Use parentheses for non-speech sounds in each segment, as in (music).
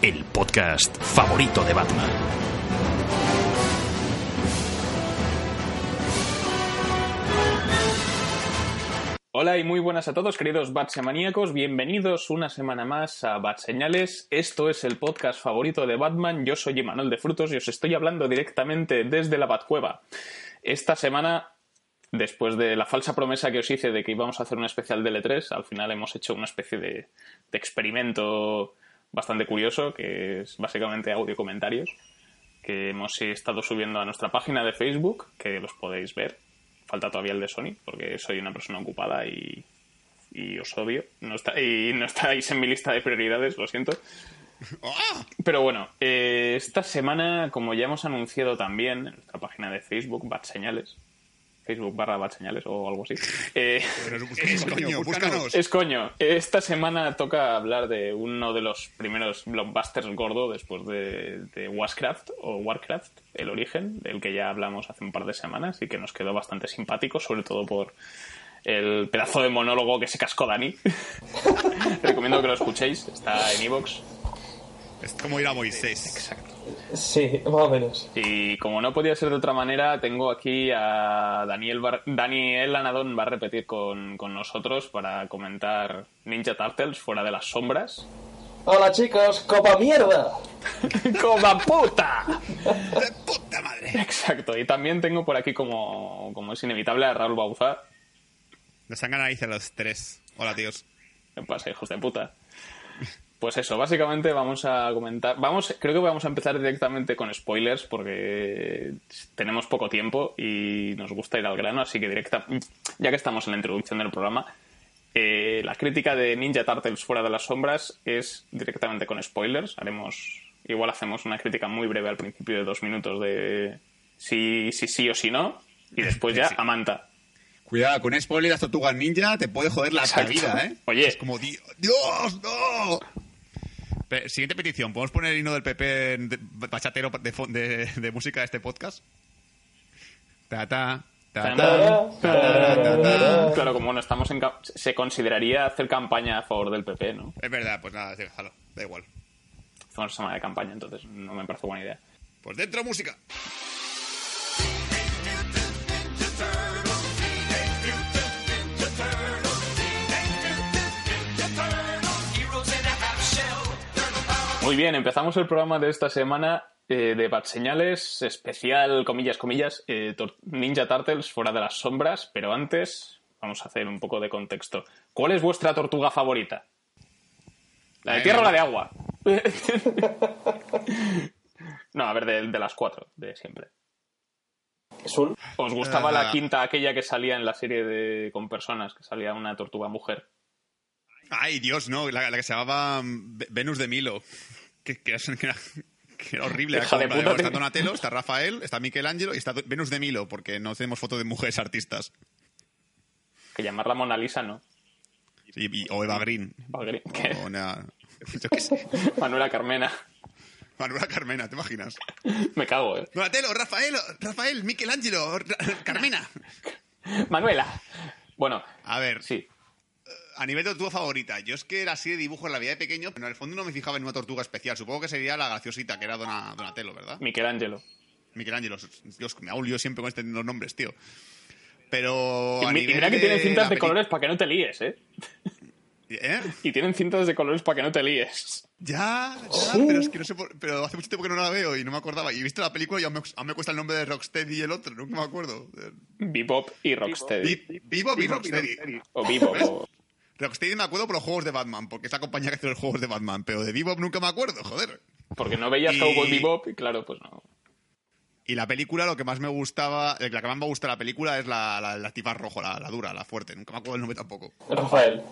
el podcast favorito de Batman. Hola y muy buenas a todos, queridos Batsemaníacos. Bienvenidos una semana más a Bat Señales. Esto es el podcast favorito de Batman. Yo soy Emanuel de Frutos y os estoy hablando directamente desde la Batcueva. Esta semana, después de la falsa promesa que os hice de que íbamos a hacer un especial de L3, al final hemos hecho una especie de experimento bastante curioso, que es básicamente audio comentarios, que hemos estado subiendo a nuestra página de Facebook, que los podéis ver falta todavía el de Sony, porque soy una persona ocupada y, y os odio. No está, y no estáis en mi lista de prioridades, lo siento. (laughs) Pero bueno, eh, esta semana, como ya hemos anunciado también en nuestra página de Facebook, Bat Señales, Facebook barra Bat Señales o algo así. (laughs) Eh, es coño, búscanos. es coño. Esta semana toca hablar de uno de los primeros blockbusters gordo después de, de Warcraft o Warcraft, el origen, del que ya hablamos hace un par de semanas y que nos quedó bastante simpático, sobre todo por el pedazo de monólogo que se cascó Dani. (laughs) Recomiendo que lo escuchéis, está en Evox. Es como ir a Moisés. Exacto. Sí, más o menos. Y como no podía ser de otra manera, tengo aquí a Daniel, Bar Daniel Anadón, va a repetir con, con nosotros para comentar Ninja Turtles fuera de las sombras. Hola chicos, copa mierda. (laughs) ¡Coma puta! ¡De puta madre! Exacto, y también tengo por aquí, como, como es inevitable, a Raúl Bauzá. Nos han ganado los tres. Hola, tíos. ¿Qué pasa, hijos de puta? Pues eso, básicamente vamos a comentar. Vamos, creo que vamos a empezar directamente con spoilers porque tenemos poco tiempo y nos gusta ir al grano, así que directa, ya que estamos en la introducción del programa, eh, la crítica de Ninja Turtles fuera de las sombras es directamente con spoilers. Haremos, igual hacemos una crítica muy breve al principio de dos minutos de si sí si, sí o si no y después ya Sí. a Manta. Cuidado, con un spoiler las tortugas ninja te puede joder la Exacto. vida, ¿eh? Oye. Es como, "Di- ¡Dios, no! Pe- Siguiente petición, ¿podemos poner el himno del PP de- bachatero de, fo- de, de música de este podcast? Ta ta. Claro, como no estamos en. Se consideraría hacer campaña a favor del PP, ¿no? Es verdad, pues nada, déjalo, da igual. Hacemos semana de campaña, entonces no me parece buena idea. Pues dentro música. Muy bien, empezamos el programa de esta semana eh, de Bad Señales, especial, comillas, comillas, eh, Ninja Turtles fuera de las sombras, pero antes vamos a hacer un poco de contexto. ¿Cuál es vuestra tortuga favorita? ¿La de tierra o la de agua? (laughs) no, a ver, de, de las cuatro, de siempre. ¿Os gustaba la Ah. quinta, aquella que salía en la serie de con personas, que salía una tortuga mujer? Ay, Dios, no, la, la que se llamaba mm, Ve- Venus de Milo. Que, que era, (laughs) que era- que era horrible. Hija de Era como, puta, está te- Donatello, está (laughs) Rafael, está Michelangelo y está Venus de Milo, porque no tenemos fotos de mujeres artistas. Que llamarla Mona Lisa, ¿no? Y- y- o Eva Green. O una- (laughs) yo qué sé. Manuela Carmena. Manuela Carmena, ¿te imaginas? Me cago, ¿eh? Donatello, Rafael, Rafael, Michelangelo, Ra- Carmena. Manuela. Bueno, A ver, sí. A nivel de tortuga favorita, yo es que era así de dibujo en la vida de pequeño, pero en el fondo no me fijaba en una tortuga especial. Supongo que sería la graciosita, que era Dona- Donatello, ¿verdad? Michelangelo. Michelangelo. Dios, me hago un lío siempre con este, los nombres, tío. Pero Y, a mi- y nivel mira que tienen cintas de peli- colores para que no te líes, ¿eh? ¿Eh? Y tienen cintas de colores para que no te líes. Ya, ya, Sí. pero es que no sé por- pero hace mucho tiempo que no la veo y no me acordaba. Y he visto la película y aún me, aún me cuesta el nombre de Rocksteady y el otro, nunca me acuerdo. Bebop y Rocksteady. Vivo y Rocksteady. O Bebop. Rocksteady me acuerdo por los juegos de Batman, porque es la compañía que hace los juegos de Batman, pero de Bebop nunca me acuerdo, joder. Porque no veías Y- Cowboy Bebop y claro, pues no. Y la película, lo que más me gustaba, eh, la que más me gusta de la película es la, la, la tipa rojo, la, la dura, la fuerte. Nunca me acuerdo el nombre tampoco. Rafael.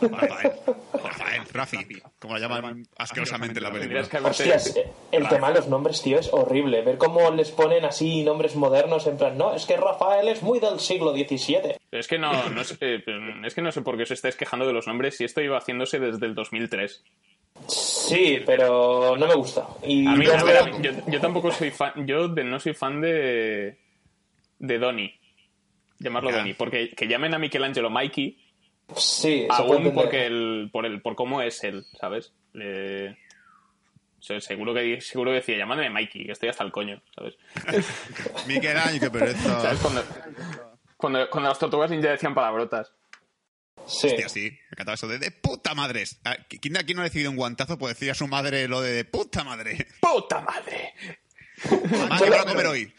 Rafael. Rafael, Rafi, como la llaman asquerosamente en la película. Hostias, el tema de los nombres, tío, es horrible. Ver cómo les ponen así nombres modernos, en plan, no, es que Rafael es muy del siglo XVII. Es que no, no sé, eh, es que no sé por qué os estáis quejando de los nombres si esto iba haciéndose desde el 2003. Sí, pero no me gusta. Y A mí, ya a no- ver, a mí- yo, yo tampoco soy fan, yo de- no soy fan de de Donny, llamarlo Ya. Donny, porque que llamen a Michelangelo Mikey, Sí, aún porque el, por el, por cómo es él, ¿sabes? Le- o sea, seguro que seguro que decía, llamadme Mikey, que estoy hasta el coño, ¿sabes? (laughs) Miguel Ángel, qué pereza. ¿Sabes? Cuando, cuando, cuando las tortugas ninja decían palabrotas. Sí. Hostia, sí, me encantaba eso de, de puta madre. Ah, ¿Quién de aquí no ha recibido un guantazo por decir a su madre lo de, de puta madre? ¡Puta madre! Mamá, ¿qué van a comer hoy?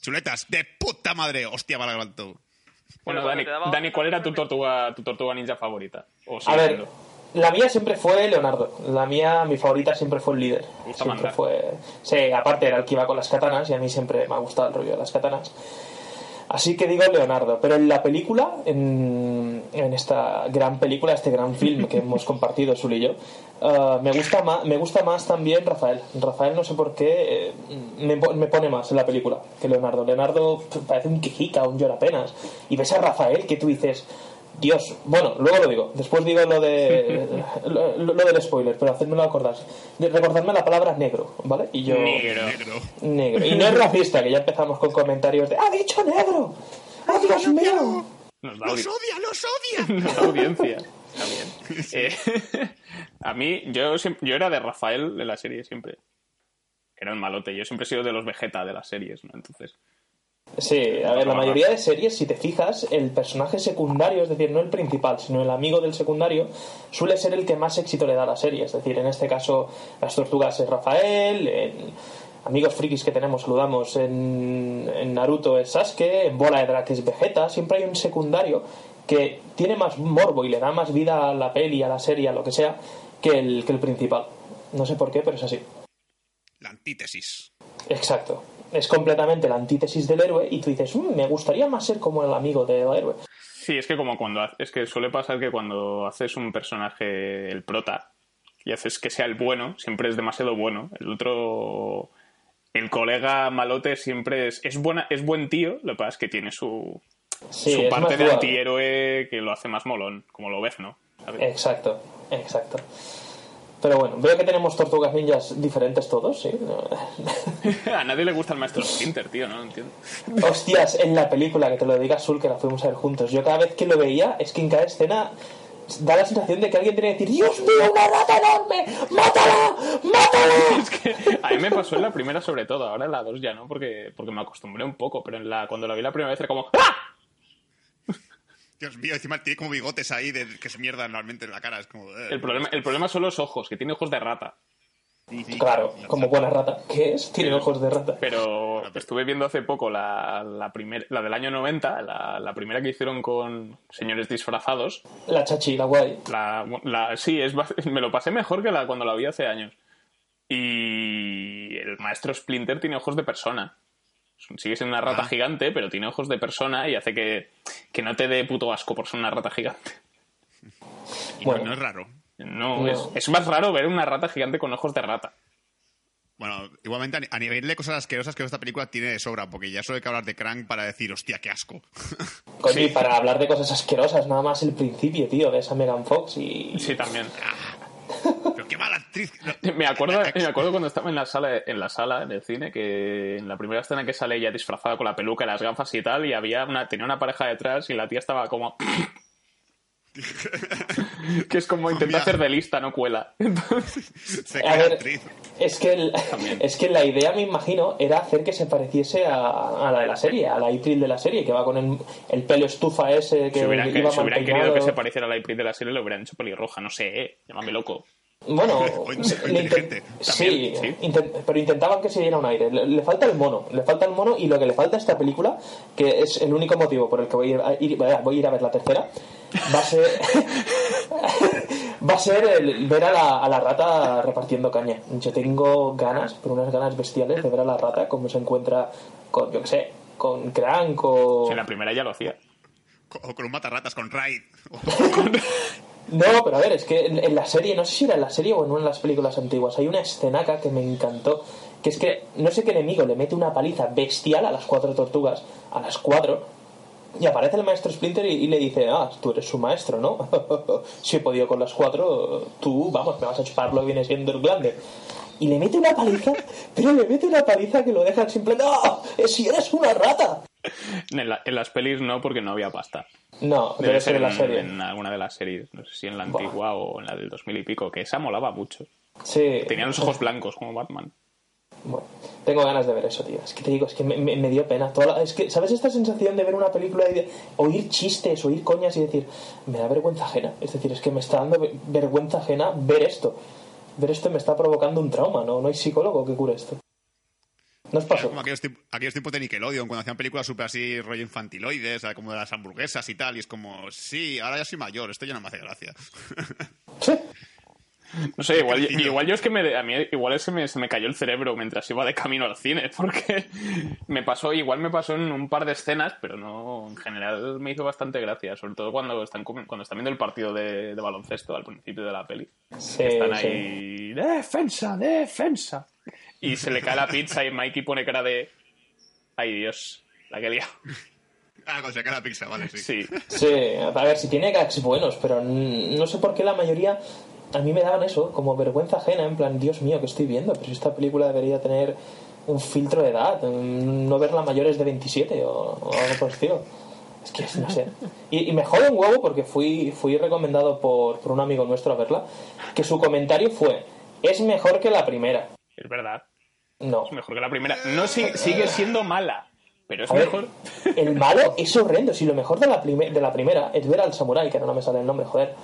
Chuletas, de puta madre. Hostia, para. Bueno, cuando Dani, Dani, ¿cuál era tu tortuga, tu tortuga ninja favorita? O A ver, siendo? la mía siempre fue Leonardo. La mía, mi favorita siempre fue el líder. Siempre mandar. fue. Sí, aparte era el que iba con las katanas y a mí siempre me ha gustado el rollo de las katanas. Así que digo Leonardo, pero en la película, en, en esta gran película, este gran film que hemos (laughs) compartido Sul y yo, eh, me, gusta más, me gusta más también Rafael. Rafael no sé por qué, eh, me, me pone más en la película que Leonardo. Leonardo parece un quejica, un llorapenas. Y ves a Rafael que tú dices, Dios, bueno, luego lo digo, después digo lo de (laughs) lo, lo del spoiler, pero hacedmelo acordar. Recordadme la palabra negro, ¿vale? Y yo... Negro. Negro. Y no es racista, que ya empezamos con comentarios de ¡Ha dicho negro! ¡Oh, Dios mío! ¡Los odia, los odia! (laughs) audiencia. Bien. Eh, (laughs) a mí, yo, yo era de Rafael de la serie siempre. Que era un malote. Yo siempre he sido de los Vegeta de las series, ¿no? Entonces. Sí, a ver, la mayoría de series, si te fijas, el personaje secundario, es decir, no el principal, sino el amigo del secundario, suele ser el que más éxito le da a la serie. Es decir, en este caso, las tortugas es Rafael, en amigos frikis que tenemos, saludamos, en, en Naruto es Sasuke, en Bola de Drake es Vegeta, siempre hay un secundario que tiene más morbo y le da más vida a la peli, a la serie, a lo que sea, que el, que el principal. No sé por qué, pero es así. La antítesis. Exacto. Es completamente la antítesis del héroe y tú dices, "Mm, me gustaría más ser como el amigo del héroe. Sí, es que como cuando es que suele pasar que cuando haces un personaje el prota y haces que sea el bueno, siempre es demasiado bueno. El otro el colega malote siempre es es buena es buen tío, lo que pasa es que tiene su Sí, su es parte de antihéroe que lo hace más molón, como lo ves, ¿no? ¿Sabes? Exacto, exacto. Pero bueno, veo que tenemos tortugas ninjas diferentes todos, ¿sí? (laughs) A nadie le gusta el maestro Splinter, tío, no entiendo. Hostias, en la película, que te lo diga Sul, que la fuimos a ver juntos. Yo cada vez que lo veía, es que en cada escena da la sensación de que alguien tiene que decir ¡Dios mío, una rata enorme! ¡Mátala! ¡Mátala! (laughs) Es que a mí me pasó en la primera sobre todo, ahora en la dos ya no, porque, porque me acostumbré un poco, pero en la, cuando la vi la primera vez era como ¡Ah! Dios mío, encima tiene como bigotes ahí de, que se mierdan normalmente en la cara. Es como... eh. El problema, el problema son los ojos, que tiene ojos de rata. Claro, como buena rata. ¿Qué es? Tiene ojos de rata. Pero estuve viendo hace poco la, la, primer- la del año 90, la, la primera que hicieron con señores disfrazados. La chachi, la guay. La, la- sí, es, (laughs) me lo pasé mejor que la cuando la vi hace años. Y el maestro Splinter tiene ojos de persona. Sigue siendo una rata Ah. gigante, pero tiene ojos de persona y hace que, que no te dé puto asco por ser una rata gigante. (laughs) Y Bueno. no es raro. No, No. Es, es más raro ver una rata gigante con ojos de rata. Bueno, igualmente a ni- a nivel de cosas asquerosas que esta película tiene de sobra, porque ya solo hay que hablar de Crank para decir, hostia, qué asco. (laughs) Coño, y para hablar de cosas asquerosas, nada más el principio, tío, de esa Megan Fox y... Sí, también. Pero qué mala actriz. (laughs) Me acuerdo, (laughs) me acuerdo cuando estaba en la sala, en la sala, en el cine, que en la primera escena que sale ella disfrazada con la peluca y las gafas y tal, y había una, tenía una pareja detrás y la tía estaba como. (laughs) Que es como intenta hacer de lista, no cuela. Se crea ver, actriz. es que, el- es que la idea, me imagino, era hacer que se pareciese a, a la de la serie, a la April de la serie, que va con el, el pelo estufa ese que Si hubieran, iba si hubieran querido que se pareciera a la April de la serie, lo hubieran hecho pelirroja, no sé, ¿eh? llámame loco. Bueno, (laughs) O (laughs) inteligente. sí, También, sí. intent- pero intentaban que se diera un aire. Le, le falta el mono, le falta el mono y lo que le falta a esta película, que es el único motivo por el que voy a ir a, ir- voy a, ir a ver la tercera, va a ser (laughs) va a ser el ver a la, a la rata repartiendo caña. Yo tengo ganas, pero unas ganas bestiales de ver a la rata cómo se encuentra con, yo qué sé, con Crank o... Si en la primera ya lo hacía. O con un matarratas, con Raid. No, pero a ver, es que en, la serie, no sé si era en la serie o en una de las películas antiguas, hay una escenaca que me encantó, que es que no sé qué enemigo le mete una paliza bestial a las cuatro tortugas, a las cuatro, y aparece el maestro Splinter y, y le dice, ah, tú eres su maestro, ¿no? (laughs) si he podido con las cuatro, tú, vamos, me vas a chupar lo que viene siendo el glande. Y le mete una paliza, (laughs) pero le mete una paliza que lo deja simple, ¡no! ¡Si eres una rata! En, la- en las pelis no, porque no había pasta. No, Debe debe ser en la en, serie. en alguna de las series, no sé si en la Buah. antigua o en la del 2000 y pico, que esa molaba mucho. Sí. Tenía los ojos blancos como Batman. Bueno, tengo ganas de ver eso, tío. Es que te digo, es que me, me- me dio pena. Toda la- es que, ¿sabes esta sensación de ver una película y de oír chistes, oír coñas y decir, me da vergüenza ajena? Es decir, es que me está dando ve- vergüenza ajena ver esto. Ver esto me está provocando un trauma, ¿no? No hay psicólogo que cure esto. ¿No os pasó? Como aquellos, aquellos tiempos de Nickelodeon, cuando hacían películas súper así, rollo infantiloides, como de las hamburguesas y tal. Y es como, sí, ahora ya soy mayor, esto ya no me hace gracia. Sí. No sé, igual, (laughs) igual yo es que me, a mí igual se me, se me cayó el cerebro mientras iba de camino al cine, (laughs) porque me pasó, igual me pasó en un par de escenas, pero no, en general me hizo bastante gracia, sobre todo cuando están, cuando están viendo el partido de, de baloncesto al principio de la peli. Sí, Están sí. ahí, defensa, defensa. Y se le cae la pizza y Mikey pone cara de, ay Dios, la que liado. (laughs) Ah, con sacar la pizza, vale, sí. Sí, Sí, a ver, si tiene gags buenos, pero no sé por qué la mayoría a mí me daban eso, como vergüenza ajena, en plan, Dios mío, ¿qué estoy viendo? Pero si esta película debería tener un filtro de edad, no verla mayores de 27 o, o algo por el estilo. Es que no sé. Y, y me jode un huevo porque fui, fui recomendado por, por un amigo nuestro a verla, que su comentario fue, es mejor que la primera. es verdad, No. es mejor que la primera. No si- sigue siendo mala, pero es ver, mejor. el malo es horrendo. Si lo mejor de la, prime- de la primera es ver al samurái, que ahora no me sale el nombre, joder.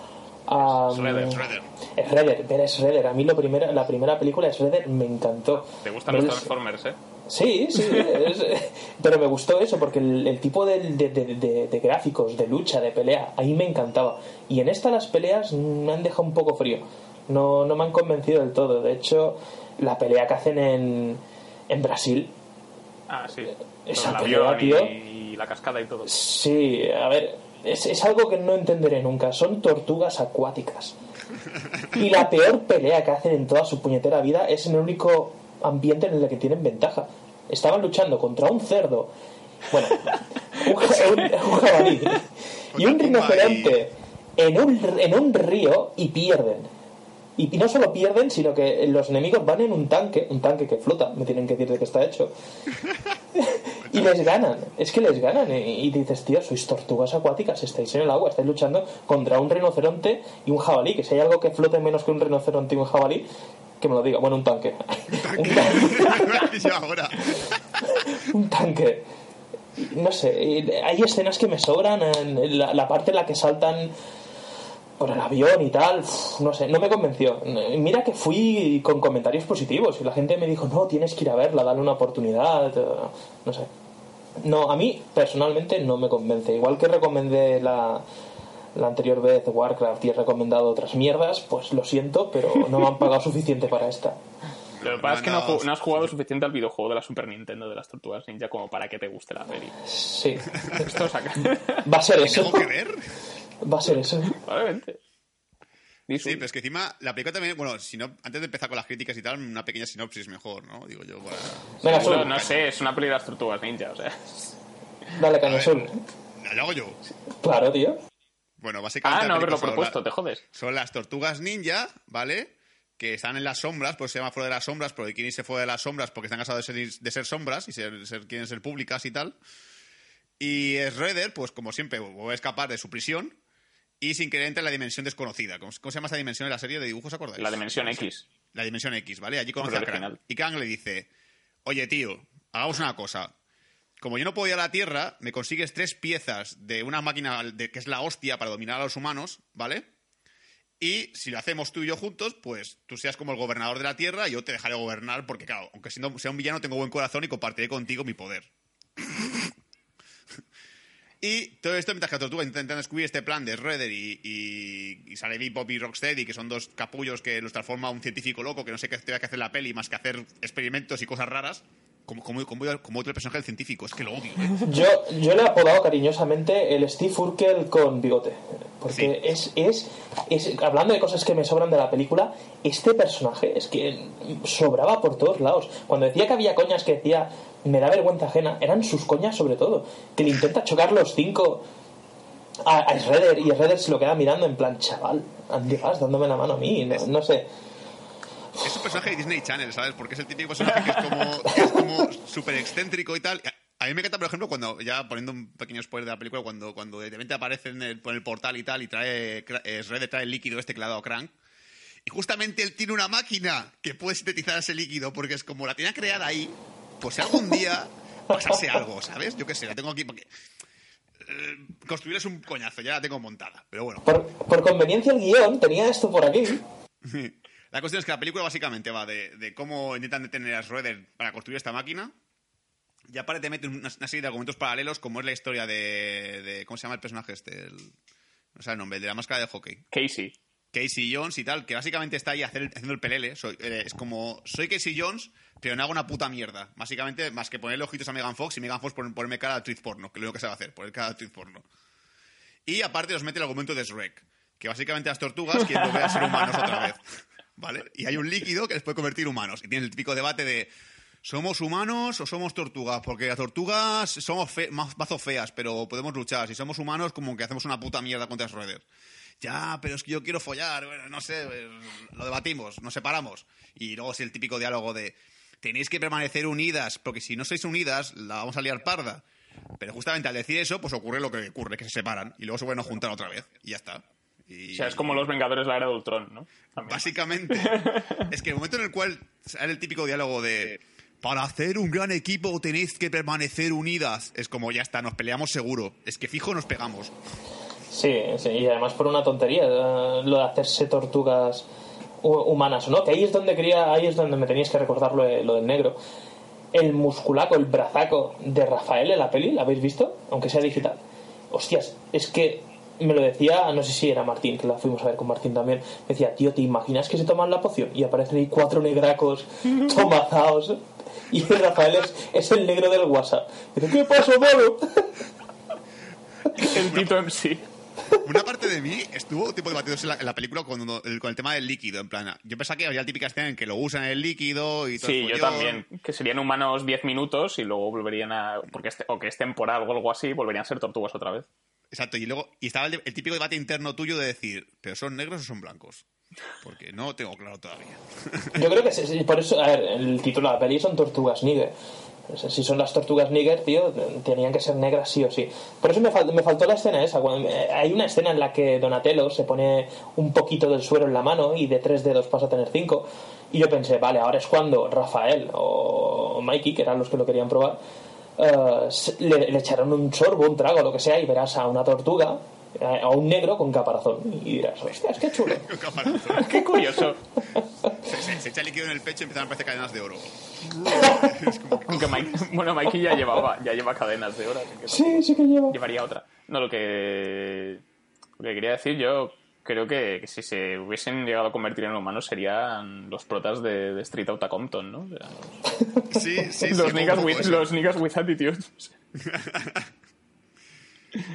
Shredder. Shredder. Es Redder, ver a Shredder. A mí lo primera, la primera película de Shredder me encantó. Te gustan los Transformers, ¿eh? Sí, sí, es- (laughs) pero me gustó eso porque el, el tipo de, de- de- gráficos, de lucha, de pelea, ahí me encantaba. Y en esta las peleas me han dejado un poco frío. No, no me han convencido del todo. De hecho, la pelea que hacen en, en Brasil, Ah, sí. Esa pelea, y la cascada y todo. Sí, a ver, es, es algo que no entenderé nunca. Son tortugas acuáticas. Y la peor pelea que hacen en toda su puñetera vida es en el único ambiente en el que tienen ventaja. Estaban luchando contra un cerdo, bueno, (laughs) un, ja- un- un jabalí y un rinoceronte en un, en un río y pierden. Y, y no solo pierden, sino que los enemigos van en un tanque, un tanque que flota, me tienen que decir de qué está hecho. (laughs) y les ganan, es que les ganan. Y, dices, tío, sois tortugas acuáticas, estáis en el agua, estáis luchando contra un rinoceronte y un jabalí. Que si hay algo que flote menos que un rinoceronte y un jabalí, que me lo diga. Bueno, un tanque. un (laughs) tanque. (laughs) Ahora. un tanque. No sé, hay escenas que me sobran, en la, la parte en la que saltan por el avión y tal, no sé, no me convenció. Mira que fui con comentarios positivos y la gente me dijo, no, tienes que ir a verla, dale una oportunidad, no sé. No, a mí personalmente no me convence. Igual que recomendé la, la anterior vez Warcraft y he recomendado otras mierdas, pues lo siento, pero no me han pagado (laughs) suficiente para esta. Lo que pasa es que no, No, no has jugado suficiente al videojuego de la Super Nintendo de las Tortugas Ninja como para que te guste la peli. Sí, (laughs) Esto saca. va a ser eso. ¿Tengo que ver? Va a ser eso. Probablemente. Sí, pero es que encima la película también, bueno, si no, antes de empezar con las críticas y tal, una pequeña sinopsis mejor, ¿no? Digo yo, para... Seguro, Sul, no sé, es una peli de las Tortugas Ninja, o sea. dale A caña, ver, Sul. ¿Lo hago yo? Claro, tío. Bueno, básicamente... Ah, la no haberlo propuesto, la- te jodes. Son las tortugas ninja, ¿vale? Que están en las sombras, pues se llama fuera de las sombras, porque quieren irse fuera de las sombras porque están cansados de ser, de ser sombras y ser, ser- quieren ser públicas y tal. Y Shredder, pues como siempre, vuelve a escapar de su prisión y sin querer entra en la dimensión desconocida. ¿Cómo, cómo se llama esa dimensión en la serie de dibujos, acordáis? La dimensión X. La dimensión X, ¿vale? Allí conoce a Krang. Y Krang le dice, oye, tío, hagamos una cosa. Como yo no puedo ir a la Tierra, me consigues tres piezas de una máquina de, que es la hostia para dominar a los humanos, ¿vale? Y si lo hacemos tú y yo juntos, pues tú seas como el gobernador de la Tierra y yo te dejaré gobernar porque, claro, aunque siendo, sea un villano, tengo buen corazón y compartiré contigo mi poder. Y todo esto mientras que la tortuga intenta descubrir este plan de Shredder y, y, y sale Bebop y Rocksteady, que son dos capullos que los transforma un científico loco que no sé qué tenga que hacer la peli más que hacer experimentos y cosas raras. Como, como, como, como otro personaje del científico, es que lo odio, ¿eh? Yo, yo le he apodado cariñosamente el Steve Urkel con bigote. Porque Sí. es, es, es. Hablando de cosas que me sobran de la película, este personaje es que sobraba por todos lados. Cuando decía que había coñas que decía me da vergüenza ajena, eran sus coñas sobre todo. Que le intenta chocar los cinco a, a Shredder y Shredder se lo queda mirando en plan, chaval, ¿dónde vas dándome la mano a mí? No, no sé. Es un personaje de Disney Channel, ¿sabes? Porque es el típico personaje que es como, que es como súper excéntrico y tal. A mí me encanta, por ejemplo, cuando, ya poniendo un pequeño spoiler de la película, cuando, cuando de repente aparece en el, por el portal y tal y trae, Shredder trae el líquido este que le ha dado Crank. Y justamente él tiene una máquina que puede sintetizar ese líquido porque es como la tenía creada ahí. Pues si algún día pasase algo, ¿sabes? Yo qué sé, la tengo aquí porque... eh, construir es un coñazo, ya la tengo montada. Pero bueno. Por, por conveniencia el guion tenía esto por aquí. (laughs) La cuestión es que la película básicamente va de, de cómo intentan detener a Schroeder para construir esta máquina. Y aparte te mete una, una serie de argumentos paralelos, como es la historia de, de- ¿Cómo se llama el personaje este? El- no sé el nombre, el de la máscara de hockey. Casey. Casey Jones y tal, que básicamente está ahí hacer- haciendo el pelele. Soy, eh, es como, soy Casey Jones, pero no hago una puta mierda. Básicamente, más que ponerle ojitos a Megan Fox y Megan Fox pon- ponerme cara de actriz porno, que es lo único que sabe hacer, poner cara de actriz porno. Y aparte nos mete el argumento de Shrek, que básicamente las tortugas quieren volver a ser humanos otra vez. (laughs) Y hay un líquido que les puede convertir humanos. Y tiene el típico debate de ¿somos humanos o somos tortugas? Porque las tortugas somos más mazo feas, pero podemos luchar. Si somos humanos, como que hacemos una puta mierda contra Schroeder. Ya, pero es que yo quiero follar, bueno, no sé, eh, lo debatimos, nos separamos. Y luego es el típico diálogo de tenéis que permanecer unidas, porque si no sois unidas, la vamos a liar parda. Pero justamente al decir eso, pues ocurre lo que ocurre, que se separan y luego se vuelven a juntar otra vez. Y ya está. Y- O sea, es como los Vengadores de la Era de Ultron, ¿no? También. Básicamente. (laughs) es que el momento en el cual sale el típico diálogo de para hacer un gran equipo tenéis que permanecer unidas, es como ya está, nos peleamos seguro. Es que fijo nos pegamos. Sí, sí, y además por una tontería, eh, lo de hacerse tortugas hu- humanas, ¿no? Que ahí es donde quería, ahí es donde me teníais que recordar lo, de- lo del negro. El musculaco, el brazaco de Rafael en la peli, ¿la habéis visto? Aunque sea digital. Hostias, es que me lo decía, no sé si era Martín, que la fuimos a ver con Martín también. Me decía, tío, ¿te imaginas que se toman la poción? Y aparecen ahí cuatro negracos (laughs) tomazaos. Y Rafael es, es el negro del WhatsApp. Dice, ¿qué pasa, mano? El Tito en sí. (laughs) Una parte de mí estuvo tipo debatiéndose en la, en la película con, el, con el tema del líquido, en plan, yo pensaba que había la típica escena en que lo usan el líquido y todo Sí, yo follón. también. Que serían humanos 10 minutos y luego volverían a. Porque este, o que es temporal o algo así, volverían a ser tortugas otra vez. Exacto, y luego y estaba el, el típico debate interno tuyo de decir, ¿pero son negros o son blancos? Porque no tengo claro todavía. Yo creo que sí, por eso, a ver, el título de la peli son Tortugas sea, si son las tortugas Níger, tío, tenían que ser negras sí o sí. Por eso me, fal- me faltó la escena esa. Cuando, eh, hay una escena en la que Donatello se pone un poquito del suero en la mano y de tres dedos pasa a tener cinco. Y yo pensé, vale, ahora es cuando Rafael o Mikey, que eran los que lo querían probar, eh, le, le echaron un sorbo, un trago, lo que sea, y verás a una tortuga, eh, a un negro con caparazón. Y dirás, hostias, qué chulo. (laughs) ¡Qué curioso! se, se- se echa líquido en el pecho y empiezan a aparecer cadenas de oro. (laughs) Aunque Mike, bueno, Mikey ya llevaba, ya lleva cadenas de oro. así que Sí, sí que lleva. llevaría otra. No, lo que, lo que quería decir yo creo que, que si se hubiesen llegado a convertir en humanos serían los protas de, de Street Outta Compton, ¿no? O sea, (laughs) Sí, sí, sí. los, un niggas with, los niggas with attitude. (laughs)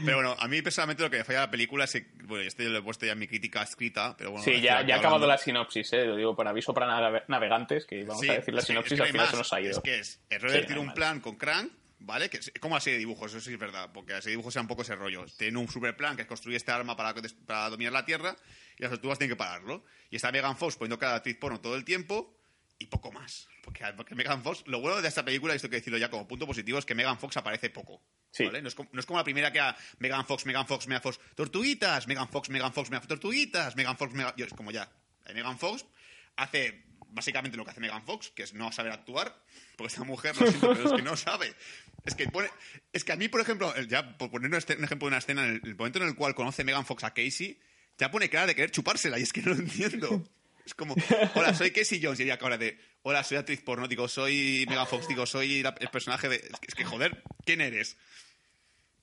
Pero bueno, a mí personalmente lo que me falla la película es que, bueno, esto ya lo he puesto ya en mi crítica escrita, pero bueno. Sí, ya, ya ha acabado la sinopsis, ¿eh? Lo digo por aviso para nave- navegantes, que vamos Sí, a decir la es sinopsis es que al final más. se nos ha ido. Es que es, Sí, no tiene hay un plan con Crank, ¿vale? Que como así de dibujos, eso sí es verdad, porque así de dibujos sea un poco ese rollo. Tiene un super plan que es construir este arma para, para dominar la Tierra y las tortugas tienen que pararlo. Y está Megan Fox poniendo cada actriz porno todo el tiempo y poco más. Porque, porque Megan Fox, lo bueno de esta película, y esto hay que decirlo ya como punto positivo, es que Megan Fox aparece poco. Sí. ¿vale? No es, como, no es como la primera que a Megan Fox, Megan Fox, Megan Fox, tortuguitas, Megan Fox, Megan Fox, Megan Fox, tortuguitas, Megan Fox, Megan... Yo, es como ya. Megan Fox hace básicamente lo que hace Megan Fox, que es no saber actuar, porque esta mujer, lo siento, pero es que no (laughs) sabe. Es que, pone, es que a mí, por ejemplo, ya por poner un ejemplo de una escena, en el, el momento en el cual conoce Megan Fox a Casey, ya pone cara de querer chupársela, y es que no lo entiendo. Es como, hola, soy Casey Jones, y ella ahora de, hola, soy actriz porno, digo, soy Megan Fox, digo, soy la- el personaje de... Es que, es que, joder, ¿quién eres?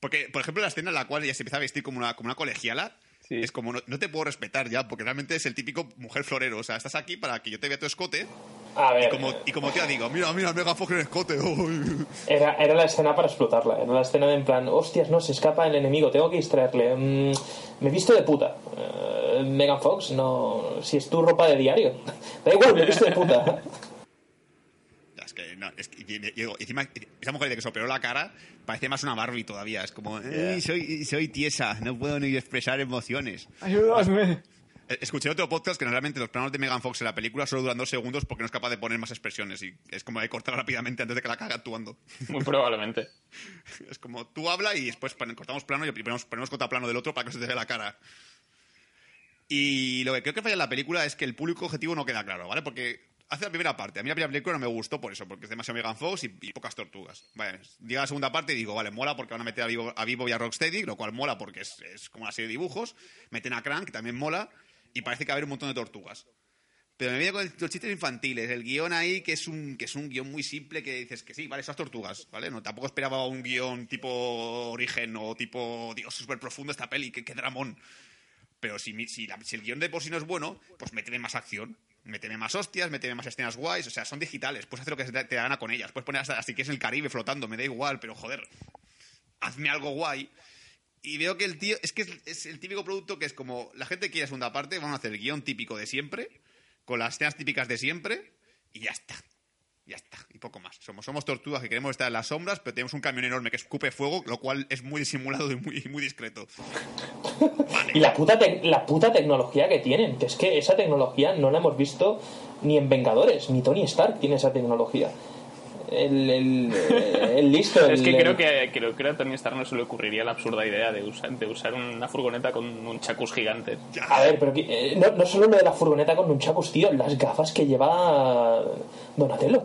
Porque, por ejemplo, la escena en la cual ella se empieza a vestir como una, como una colegiala, Sí. es como, no, no te puedo respetar ya, porque realmente es el típico mujer florero. O sea, estás aquí para que yo te vea tu escote, A ver, y como, y como tía digo, mira, mira, Megan Fox en el escote. (laughs) uy". era, era la escena para explotarla. Era la escena de en plan, hostias, no, se escapa el enemigo, tengo que distraerle. Mm, me he visto de puta. Eh, Megan Fox, no. Si es tu ropa de diario. (laughs) Da igual, me he visto de puta. Es que, no, es que, y- y- y- encima, esa mujer de que se operó la cara parece más una Barbie todavía. Es como, "Ay, soy, soy tiesa, no puedo ni expresar emociones. Ayúdame. Eh, Escuché otro podcast que realmente los planos de Megan Fox en la película solo duran dos segundos porque no es capaz de poner más expresiones y es como de cortar rápidamente antes de que la cague actuando. Muy probablemente. (laughs) Es como tú habla y después cortamos plano y ponemos, ponemos contraplano del otro para que se te vea la cara. Y lo que creo que falla en la película es que el público objetivo no queda claro, ¿vale? Porque hace la primera parte. A mí la primera película no me gustó por eso, porque es demasiado Megan Fox y, pocas tortugas. Vale, llega la segunda parte y digo, vale, mola porque van a meter a Vivo, a Vivo y a Rocksteady, lo cual mola porque es, es como una serie de dibujos. Meten a Crank, que también mola, y parece que va a haber un montón de tortugas. Pero me viene con el- los chistes infantiles, el guion ahí, que es un que es un guion muy simple, que dices que sí, vale, esas tortugas, ¿vale? No, tampoco esperaba un guion tipo origen o tipo, Dios, súper profundo esta peli, que qué dramón. Pero si, si, si el guion de por sí no es bueno, pues méteme más acción. Méteme más hostias, méteme más escenas guays. O sea, son digitales. Puedes hacer lo que te, da gana con ellas. Puedes poner así que es el Caribe flotando, me da igual, pero joder, hazme algo guay. Y veo que el tío, es que es, el típico producto que es como, la gente quiere segunda parte, van a hacer el guion típico de siempre, con las escenas típicas de siempre, y ya está. Ya está, y poco más. Somos, somos tortugas que queremos estar en las sombras, pero tenemos un camión enorme que escupe fuego, lo cual es muy disimulado y muy, muy discreto. Y la puta, la puta tecnología que tienen, que es que esa tecnología no la hemos visto ni en Vengadores, ni Tony Stark tiene esa tecnología. El, el, el listo. (laughs) Es que creo que, creo que a Tony Stark no se le ocurriría la absurda idea de usar, de usar una furgoneta con un chacus gigante. A ver, pero eh, no, no solo lo de la furgoneta con nunchakus, tío, las gafas que lleva Donatello.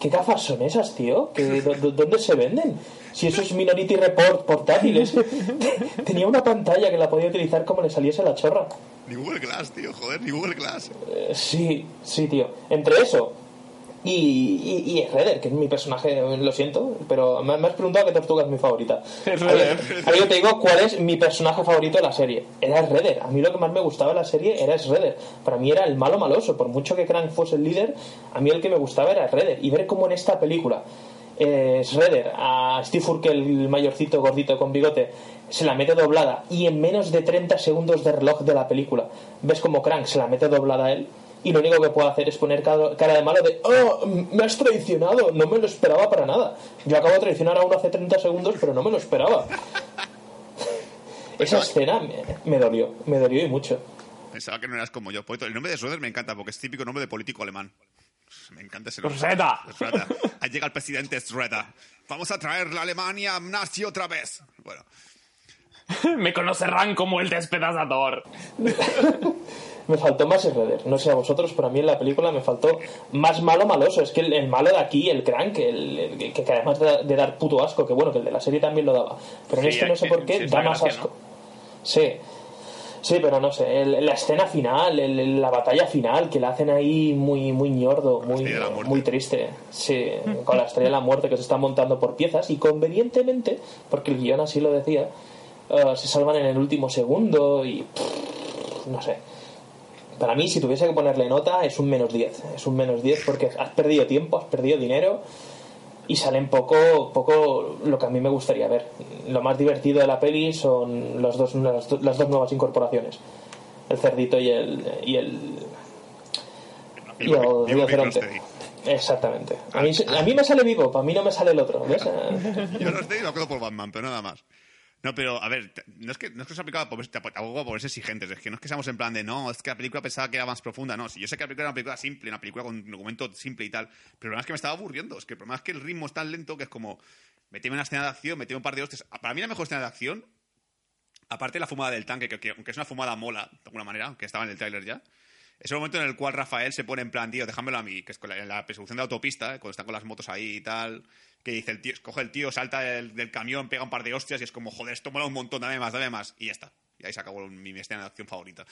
¿Qué gafas son esas, tío? ¿Que, do- do- ¿Dónde se venden? Si eso es Minority Report portátiles. (laughs) Tenía una pantalla que la podía utilizar como le saliese la chorra. Ni Google Glass, tío, joder, ni Google Glass. Eh, sí, sí, tío. Entre eso y, y, y Shredder, que es mi personaje, lo siento, pero me, me has preguntado qué tortuga es mi favorita. (laughs) Ahora yo te digo cuál es mi personaje favorito de la serie. Era Shredder. A mí lo que más me gustaba de la serie era Shredder. Para mí era el malo maloso. Por mucho que Krang fuese el líder, a mí el que me gustaba era Shredder. Y ver cómo en esta película eh, Shredder a Steve Urkel, el mayorcito gordito con bigote, se la mete doblada y en menos de 30 segundos de reloj de la película ves como Crank se la mete doblada a él y lo único que puede hacer es poner cara de malo de ¡Oh! Me has traicionado, no me lo esperaba para nada. Yo acabo de traicionar a uno hace 30 segundos, pero no me lo esperaba. Esa escena me, me dolió, me dolió y mucho. Pensaba que no eras como yo. El nombre de Schroeder me encanta porque es típico nombre de político alemán. Me encanta ese nombre. Schroeder. Ahí llega el presidente Schroeder. Vamos a traer la Alemania nazi otra vez. Bueno, (laughs) Me conocerán como el despedazador. (laughs) Me faltó más Shredder, no sé a vosotros, pero a mí en la película me faltó más malo maloso. Es que el, el malo de aquí, el Crank, el, el que, que además de, de dar puto asco, que bueno, que el de la serie también lo daba, pero en este no sé por qué sí, da más gracia, asco. Sí. Sí, pero no sé, el- la escena final, el- la batalla final, que la hacen ahí muy muy ñordo, muy, muy triste. Sí, con la estrella de la muerte que se está montando por piezas y convenientemente, porque el guion así lo decía, eh, se salvan en el último segundo y pff, no sé. Para mí, si tuviese que ponerle nota, es un menos 10. Es un menos 10 porque has perdido tiempo, has perdido dinero y salen poco, poco lo que a mí me gustaría ver. Lo más divertido de la peli son los dos, las, do- las dos nuevas incorporaciones. El cerdito y el... Y el y el vivo rinoceronte. Rocksteady. Exactamente. A mí, a mí me sale vivo, para mí no me sale el otro. ¿ves? Yo no estoy de acuerdo por Batman, pero nada más. No, pero a ver, no es que no es que se aplicaba por, tampoco por ser exigentes, es que no es que seamos en plan de no, es que la película pensaba que era más profunda, no, si yo sé que la película era una película simple, una película con un argumento simple y tal, pero el problema es que me estaba aburriendo, es que el problema es que el ritmo es tan lento que es como Metíme una escena de acción, metíme un par de hostias. Para mí la mejor escena de acción, aparte de la fumada del tanque, que, que aunque es una fumada mola, de alguna manera, aunque estaba en el tráiler ya, es el momento en el cual Rafael se pone en plan, tío, déjamelo a mí, que es la, en la persecución de autopista, eh, cuando están con las motos ahí y tal, que dice el tío, coge el tío, salta del, camión, pega un par de hostias y es como, joder, esto mola un montón, dame más, dame más, y ya está. Y ahí se acabó mi escena de acción favorita.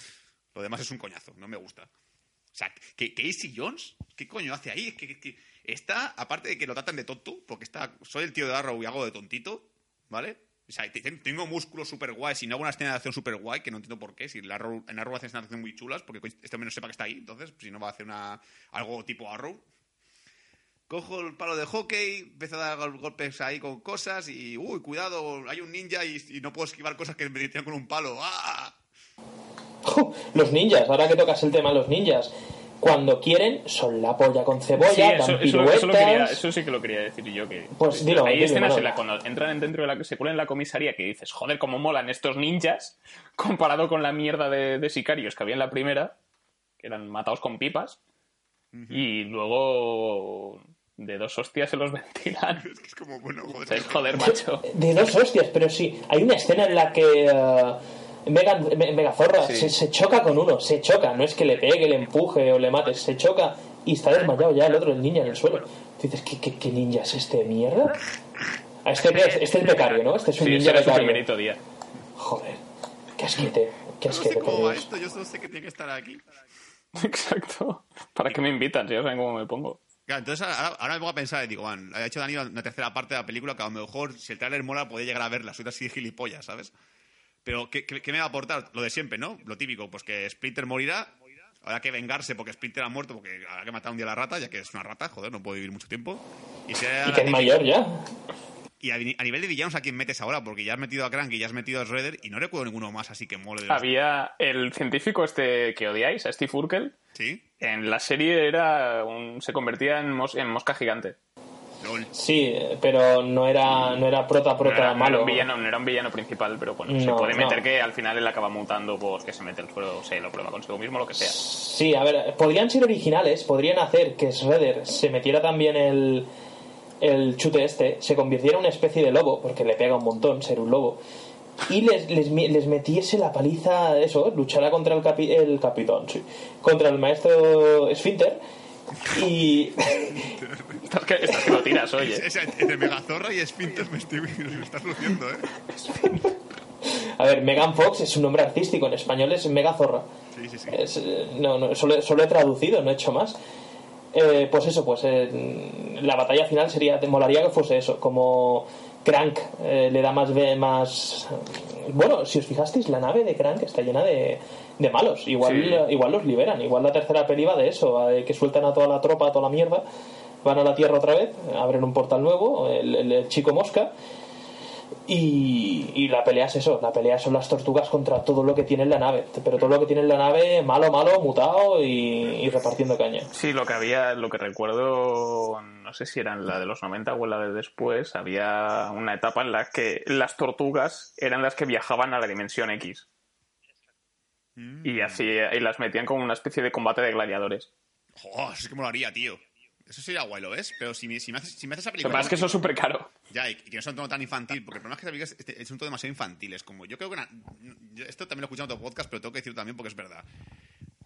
Lo demás es un coñazo, no me gusta. O sea, que Casey Jones, ¿qué coño hace ahí? Que, que- que está, aparte de que lo tratan de tonto, porque está, soy el tío de Arrow y hago de tontito, ¿vale? O sea, tengo músculos súper guay, si no hago una escena de acción súper guay, que no entiendo por qué, si el Arrow, en Arrow hacen escenas de acción muy chulas, porque este hombre no sepa que está ahí, entonces, si no va a hacer una, algo tipo Arrow. Cojo el palo de hockey, empiezo a dar gol- golpes ahí con cosas y, uy, cuidado, hay un ninja y, y no puedo esquivar cosas que me tiran con un palo. ¡Ah! (laughs) Los ninjas, ahora que tocas el tema de los ninjas, cuando quieren son la polla con cebolla, Sí, eso, dan eso- eso lo quería- eso sí que lo quería decir yo. Que, Pues dilo, hay dilo, escenas en la cuando entran dentro de la se cuelan en la comisaría que dices, joder, cómo molan estos ninjas (laughs) comparado con la mierda de, de sicarios que había en la primera, que eran matados con pipas, y luego de dos hostias se los (laughs) ventilan. Es que es como, bueno, joder. joder, macho. De dos hostias, pero sí. Hay una escena en la que eh, Megan, Me- Megazorra Sí. se, se choca con uno, se choca. No es que le pegue, le empuje o le mate, se choca y está desmayado ya el otro, el niño en el suelo. Dices, ¿qué, qué, qué ninja es este de mierda? Ah, Este, este es becario, ¿no? Este es un Sí, ninja becario. primerito día. Joder, qué asquete, qué No sé asquete, cómo va esto, yo solo sé que tiene que estar aquí. Exacto. ¿Para qué me invitan? Si ya saben cómo me pongo. Claro, entonces ahora, ahora me pongo a pensar y digo, man, ha hecho Dani una tercera parte de la película que a lo mejor si el trailer mola podía llegar a verla, soy así de gilipollas, ¿sabes? Pero ¿qué, qué, qué me va a aportar? Lo de siempre, ¿no? Lo típico, pues que Splinter morirá, habrá que vengarse porque Splinter ha muerto, porque habrá que matar un día a la rata, ya que es una rata, joder, no puede vivir mucho tiempo. Y, sea Y que es mayor ya. y a, a nivel de villanos, ¿a quién metes ahora? Porque ya has metido a Crank y ya has metido a Shredder y no recuerdo ninguno más así que mole. De los- Había el científico este que odiáis, a Steve Urkel. ¿Sí? En la serie era un, se convertía en, mos- en mosca gigante. LOL. Sí, pero no era, no era prota, No prota era, no era malo. un villano, no era un villano principal, pero bueno, se puede meter no. que al final él acaba mutando porque se mete el suelo, se lo prueba consigo mismo, lo que sea. Sí, a ver, podrían ser originales, podrían hacer que Shredder se metiera también el, el chute este, se convirtiera en una especie de lobo, porque le pega un montón ser un lobo, y les, les, les metiese la paliza, eso, luchara contra el, capi- el capitán, sí, contra el maestro Esfínter, y (laughs) Estás que, estás que lo tiras, oye. Es- es- entre Megazorra y Splinter me, estoy, me estás luciendo, ¿eh? A ver, Megan Fox es un nombre artístico, en español es Megazorra. Sí, sí, sí. Es, no, no, solo, solo he traducido, no he hecho más. Eh, pues eso, pues eh, la batalla final sería, te molaría que fuese eso, como Crank eh, le da más, ve- más... Bueno, si os fijasteis, la nave de Crank está llena de, de malos. Igual, Sí. igual los liberan, igual la tercera peli va de eso, de que sueltan a toda la tropa, a toda la mierda, van a la Tierra otra vez, abren un portal nuevo, el, el- el chico mosca, y, y la pelea es eso, la pelea son las tortugas contra todo lo que tiene en la nave, pero todo lo que tiene en la nave, malo, malo, mutado y, y repartiendo caña. Sí, lo que había, lo que recuerdo, no sé si era en la de los 90 o en la de después, había una etapa en la que las tortugas eran las que viajaban a la dimensión X. Y así, y las metían como una especie de combate de gladiadores. Joder, es que molaría, tío. Eso sería guay, ¿lo ves? Pero si me, si me haces, si me haces esa Lo que película... pasa es que eso es súper caro. Ya, y que no es un tono tan infantil, porque el problema es que esa película es, este- es un tono demasiado infantil. Es como, yo creo que... una- esto también lo he escuchado en otro podcast, pero tengo que decirlo también porque es verdad.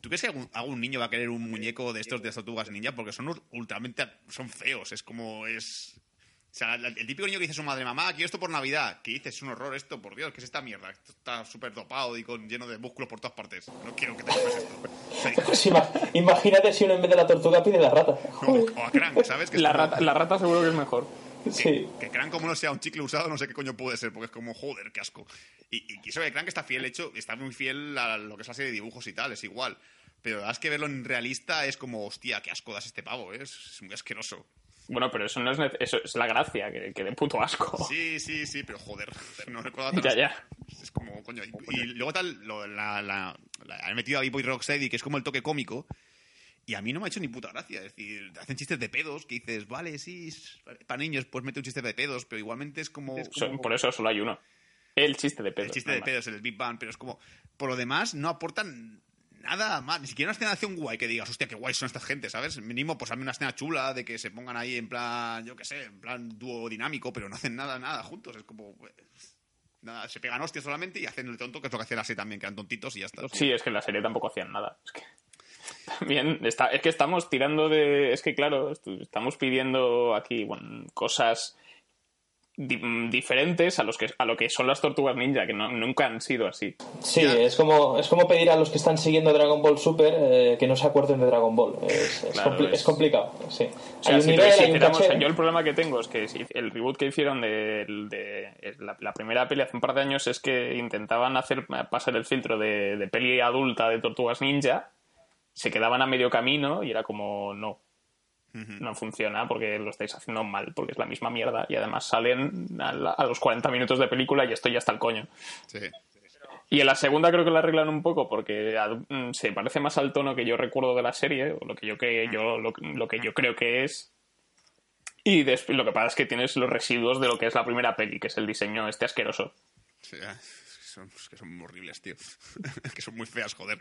¿Tú crees que algún, algún niño va a querer un muñeco de estos de las tortugas ninja? Porque son ul- ultramente... son feos, es como... es... O sea, la- el típico niño que dice a su madre, mamá, quiero esto por Navidad. Que dices, es un horror esto, por Dios, ¿qué es esta mierda? Esto está súper dopado y con, lleno de músculos por todas partes. No quiero que te compres esto. Sea, (laughs) Pues ima- imagínate si uno en vez de la tortuga pide la rata. (laughs) o, o a Crank, ¿sabes? Que La rata, la rata seguro que es mejor. Sí. Que Crank como no sea un chicle usado, no sé qué coño puede ser, porque es como, joder, qué asco. Y, y eso de Crank está fiel hecho, está muy fiel a lo que es la serie de dibujos y tal, es igual. Pero la verdad es que verlo en realista es como, hostia, qué asco das este pavo, ¿eh? es, es muy asqueroso. Bueno, pero eso no es, eso es la gracia, que, que de puto asco. Sí, sí, sí, pero joder, no recuerdo Ya, ya. Es como, coño. Y, y luego tal, lo- la, la, la- han metido a B-Boy Rocksteady, que es como el toque cómico. Y a mí no me ha hecho ni puta gracia. Es decir, hacen chistes de pedos que dices, vale, sí, para niños, pues mete un chiste de pedos, pero igualmente es como. So- por eso solo hay uno. El chiste de pedo. el chiste de pedos, el Big Bang, pero es como. Por lo demás, no aportan nada más, ni siquiera una escena de acción guay que digas, hostia, qué guay son estas gente, ¿sabes? Mínimo, pues hazme una escena chula de que se pongan ahí en plan, yo qué sé, en plan dúo dinámico, pero no hacen nada, nada juntos. Es como. pues, nada, se pegan hostias solamente y hacen el tonto, que es lo que hacía la serie también, que eran tontitos y ya está. Sí, es que en la serie tampoco hacían nada. Es que (laughs) también está, es que estamos tirando de, es que claro, est- estamos pidiendo aquí bueno, cosas di- mm, diferentes a los que a lo que son las tortugas ninja, que no- nunca han sido así. Sí, Ya. es como, es como pedir a los que están siguiendo Dragon Ball Super eh, que no se acuerden de Dragon Ball. Es, es Claro, compli- es- es complicado, sí. O sea, hay un si, nivel, si hay un hiciéramos- caché. yo el problema que tengo es que el reboot que hicieron de, la, la primera peli hace un par de años es que intentaban hacer pasar el filtro de, de peli adulta de tortugas ninja, se quedaban a medio camino y era como no. No funciona porque lo estáis haciendo mal, porque es la misma mierda y además salen a, la- a los 40 minutos de película y esto ya está el coño. Sí. Y en la segunda creo que la arreglan un poco porque mm, se parece más al tono que yo recuerdo de la serie, o lo que yo, que yo, lo, lo que yo creo que es. Y después lo que pasa es que tienes los residuos de lo que es la primera peli, que es el diseño este asqueroso. Sí, ah, son, es que son horribles, tío. Es (laughs) que son muy feas, joder.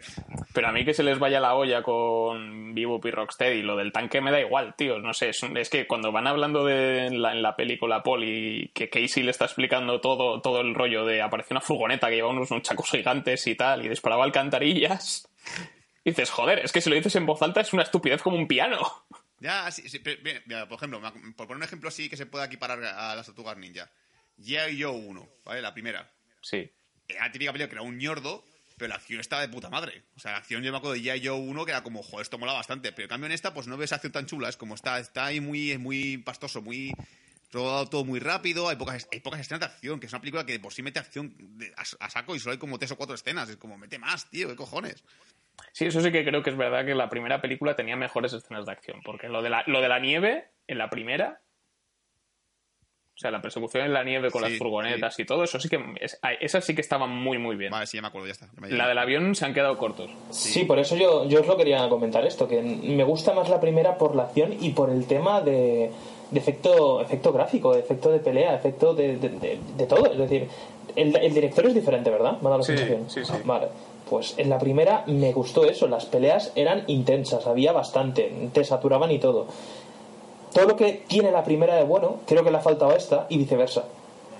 Pero a mí que se les vaya la olla con Bebop y Rocksteady, lo del tanque me da igual, tío. No sé, es, es que cuando van hablando de en la, en la película Polly, que Casey le está explicando todo, todo el rollo de apareció una furgoneta que llevaba unos, unos chacos gigantes y tal, y disparaba alcantarillas. Y dices, joder, es que si lo dices en voz alta es una estupidez como un piano. Ya, sí, sí, pero, mira, por ejemplo, por poner un ejemplo así que se pueda equiparar a las tortugas ninja. G.I. Joe 1, ¿vale? La primera. Sí. Era la típica película que era un ñordo, pero la acción estaba de puta madre. O sea, la acción yo me acuerdo de G.I. Joe 1 que era como, joder, esto mola bastante. Pero en cambio en esta, pues no ves acción tan chula. Es como está, está ahí muy, muy pastoso, muy rodado todo muy rápido. Hay pocas, hay pocas escenas de acción, que es una película que de por sí mete acción a, a saco y solo hay como tres o cuatro escenas. Es como, mete más, tío, qué cojones. Sí, eso sí que creo que es verdad que la primera película tenía mejores escenas de acción, porque lo de la, lo de la nieve en la primera, o sea, la persecución en la nieve con Sí, las furgonetas y todo, eso sí que, es- esas sí que estaban muy, muy bien. Vale, sí, ya me acuerdo, ya está. Ya La del avión se han quedado cortos. Sí, por eso yo, yo os lo quería comentar esto, que me gusta más la primera por la acción y por el tema de, de efecto, efecto gráfico, de efecto de pelea, efecto de, de, de- de todo. Es decir, el, el director es diferente, ¿verdad? Me ha dado la Sí, sensación. sí, sí. Vale. Pues en la primera me gustó eso, las peleas eran intensas, había bastante, te saturaban y todo. Todo lo que tiene la primera de bueno, creo que le ha faltado a esta y viceversa.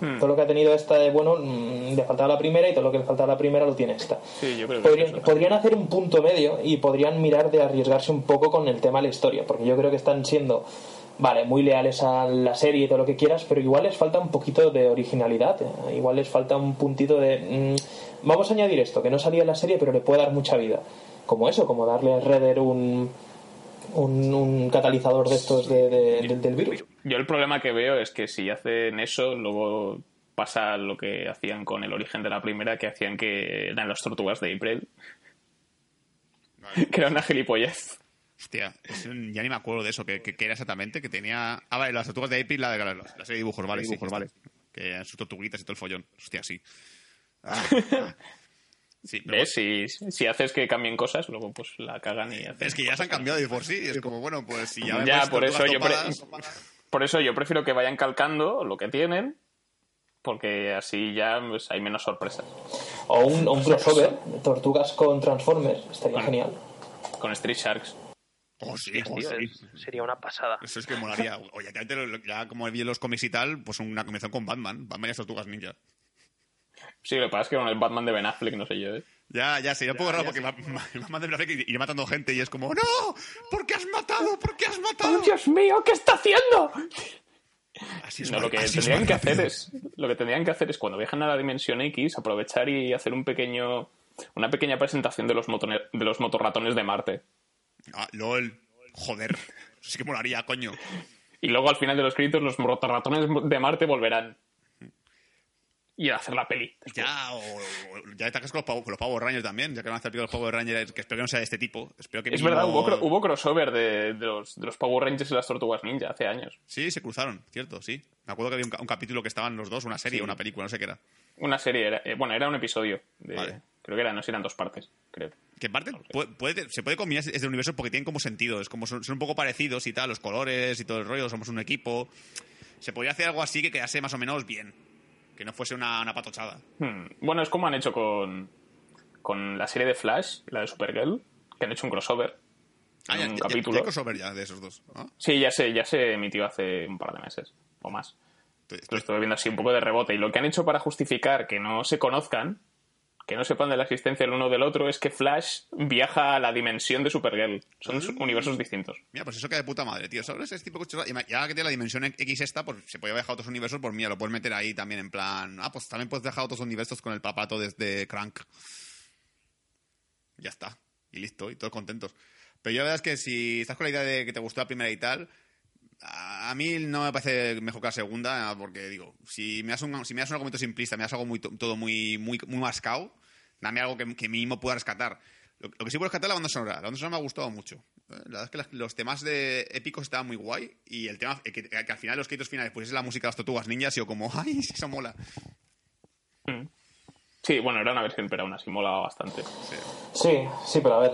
Hmm. Todo lo que ha tenido esta de bueno mm, le faltaba la primera y todo lo que le faltaba a la primera lo tiene esta. Sí, yo creo que Podrían, es podrían hacer un punto medio y podrían mirar de arriesgarse un poco con el tema de la historia, porque yo creo que están siendo, vale, muy leales a la serie y todo lo que quieras, pero igual les falta un poquito de originalidad, eh, igual les falta un puntito de, mm, vamos a añadir esto, que no salía en la serie, pero le puede dar mucha vida. Como eso, como darle a Redder un, un, un catalizador de estos de- de- de- del virus. Yo el problema que veo es que si hacen eso, luego pasa lo que hacían con el origen de la primera, que hacían que eran las tortugas de April, Vale. (laughs) que era una gilipollez. Hostia, es un- ya ni me acuerdo de eso, que, que- que era exactamente, que tenía... Ah, vale, las tortugas de April, la de la, la serie de dibujos, vale, dibujos, vale. Que eran sus tortuguitas y todo el follón. Hostia, sí. Ah, (laughs) ah. Sí, pero ¿Ves? Si, si haces que cambien cosas, luego pues la cagan y hacen Es que ya se han cambiado de por sí. Es como, bueno, pues si ya... Ya, por eso yo pre- topadas- Por eso yo prefiero que vayan calcando lo que tienen, porque así ya pues, hay menos sorpresas. O un, o un crossover, tortugas con Transformers, estaría Bueno. genial. Con Street Sharks. Oh, sí, Tío, oh, sí. sería una pasada. Eso es que molaría. (laughs) O ya, como vi en los cómics y tal, pues una combinación con Batman. Batman y las tortugas ninja. Sí, lo que pasa es que con el Batman de Ben Affleck, no sé yo, ¿eh? Ya, ya, sería un poco raro porque Batman Batman de Black iría matando gente y es como, ¡No! ¿Por qué has matado? ¿Por qué has matado? ¡Oh, Dios mío! ¿Qué está haciendo? Así es No, lo que así tendrían que hacer es lo que tendrían que hacer es cuando viajan a la dimensión X aprovechar y hacer un pequeño una pequeña presentación de los motone- de los motorratones de Marte Ah, LOL. Joder. Sí que molaría, coño. y luego al final de los créditos los motorratones de Marte volverán y hacer la peli. Ya, o, o- ya te con los, pavos, con los pavos Rangers también, ya que van a hacer pico los pavos Rangers, que espero que no sea de este tipo. Espero que Es verdad, hubo, cro- hubo crossover de, de los, de los Power Rangers y las Tortugas Ninja hace años. Sí, se cruzaron, cierto, sí. Me acuerdo que había un, ca- un capítulo que estaban los dos, una serie, una película, no sé qué era. Una serie, era, eh, bueno, era un episodio. De, Vale. Creo que eran, no sé, eran dos partes, creo. Que en parte puede- puede- se puede combinar el universo porque tienen como sentido, es como son, son un poco parecidos y tal, los colores y todo el rollo, somos un equipo. Se podría hacer algo así que quedase más o menos bien, que no fuese una, una patochada. Hmm, Bueno, es como han hecho con, con la serie de Flash, la de Supergirl, que han hecho un crossover. Ah, ya, un ya- capítulo. ya hay crossover ya de esos dos. ¿no? Sí, ya se, ya se emitió hace un par de meses o más. Estoy- Lo estoy- estuve viendo así un poco de rebote. Y lo que han hecho para justificar que no se conozcan, que no sepan de la existencia el uno del otro, es que Flash viaja a la dimensión de Supergirl. Son Mm. universos distintos. Mira, pues eso queda de puta madre, tío. ¿Sabes? Ese tipo de cosas. Y ya que tiene la dimensión X esta, pues se puede viajar a otros universos, pues mira, lo puedes meter ahí también en plan. Ah, pues también puedes viajar a otros universos con el papato desde Crank. Ya está. Y listo, y todos contentos. Pero yo la verdad es que si estás con la idea de que te gustó la primera y tal, a mí no me parece mejor que la segunda, porque digo, si me das un, si me das un argumento simplista, me das algo muy, to- todo muy, muy, muy mascado, dame algo que, que mínimo pueda rescatar. Lo, lo que sí puedo rescatar es la banda sonora. La banda sonora me ha gustado mucho. La verdad es que los temas de épicos estaban muy guay y el tema que, que al final los créditos finales pues es la música de las tortugas ninjas y yo como, (laughs) ay, eso mola. Mm. Sí, bueno, era una versión, pero aún así molaba bastante. Sí, sí, pero a ver,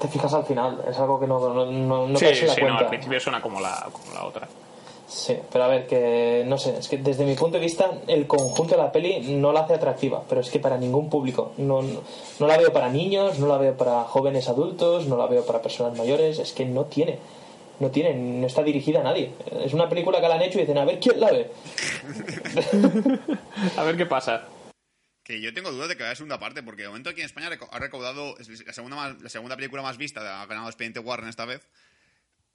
te fijas al final, es algo que no, no, no, no sí, la sí, no, cuenta. al principio suena como la, como la otra. Sí, pero a ver, que no sé, es que desde mi punto de vista el conjunto de la peli no la hace atractiva, pero es que para ningún público. No, no, no la veo para niños, no la veo para jóvenes adultos, no la veo para personas mayores, es que no tiene. No tiene, no está dirigida a nadie. Es una película que la han hecho y dicen, a ver quién la ve. (laughs) A ver qué pasa. Que yo tengo dudas de que haya segunda parte, porque de momento aquí en España ha recaudado la segunda, más- la segunda película más vista, ha ganado Expediente Warren esta vez,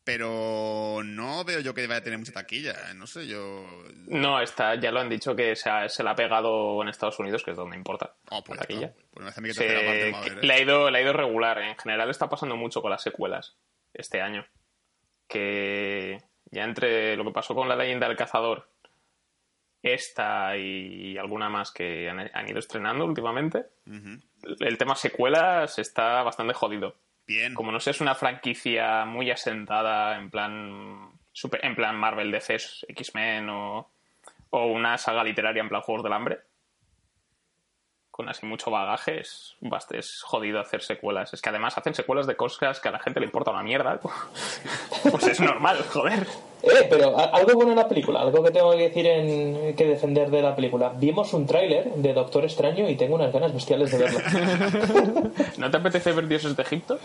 pero no veo yo que vaya a tener mucha taquilla, eh, no sé, yo... No, está, ya lo han dicho que se, ha- se la ha pegado en Estados Unidos, que es donde importa. Oh, pues la taquilla. Pues me hace a que parte a le, eh. ha ido, le ha ido regular. En general está pasando mucho con las secuelas este año. Que ya entre lo que pasó con la leyenda del cazador, esta y alguna más que han, han ido estrenando últimamente, el tema secuelas está bastante jodido. Bien. Como no sé, es una franquicia muy asentada en plan super- en plan Marvel DC, X-Men o, o una saga literaria en plan Juegos del Hambre. Con así mucho bagaje, es, es jodido hacer secuelas. Es que además hacen secuelas de cosas que a la gente le importa una mierda. (laughs) Pues es normal, joder. Eh, pero algo bueno en la película, algo que tengo que decir en, que defender de la película. Vimos un tráiler de Doctor Extraño y tengo unas ganas bestiales de verlo. (laughs) ¿No te apetece ver Dioses de Egipto?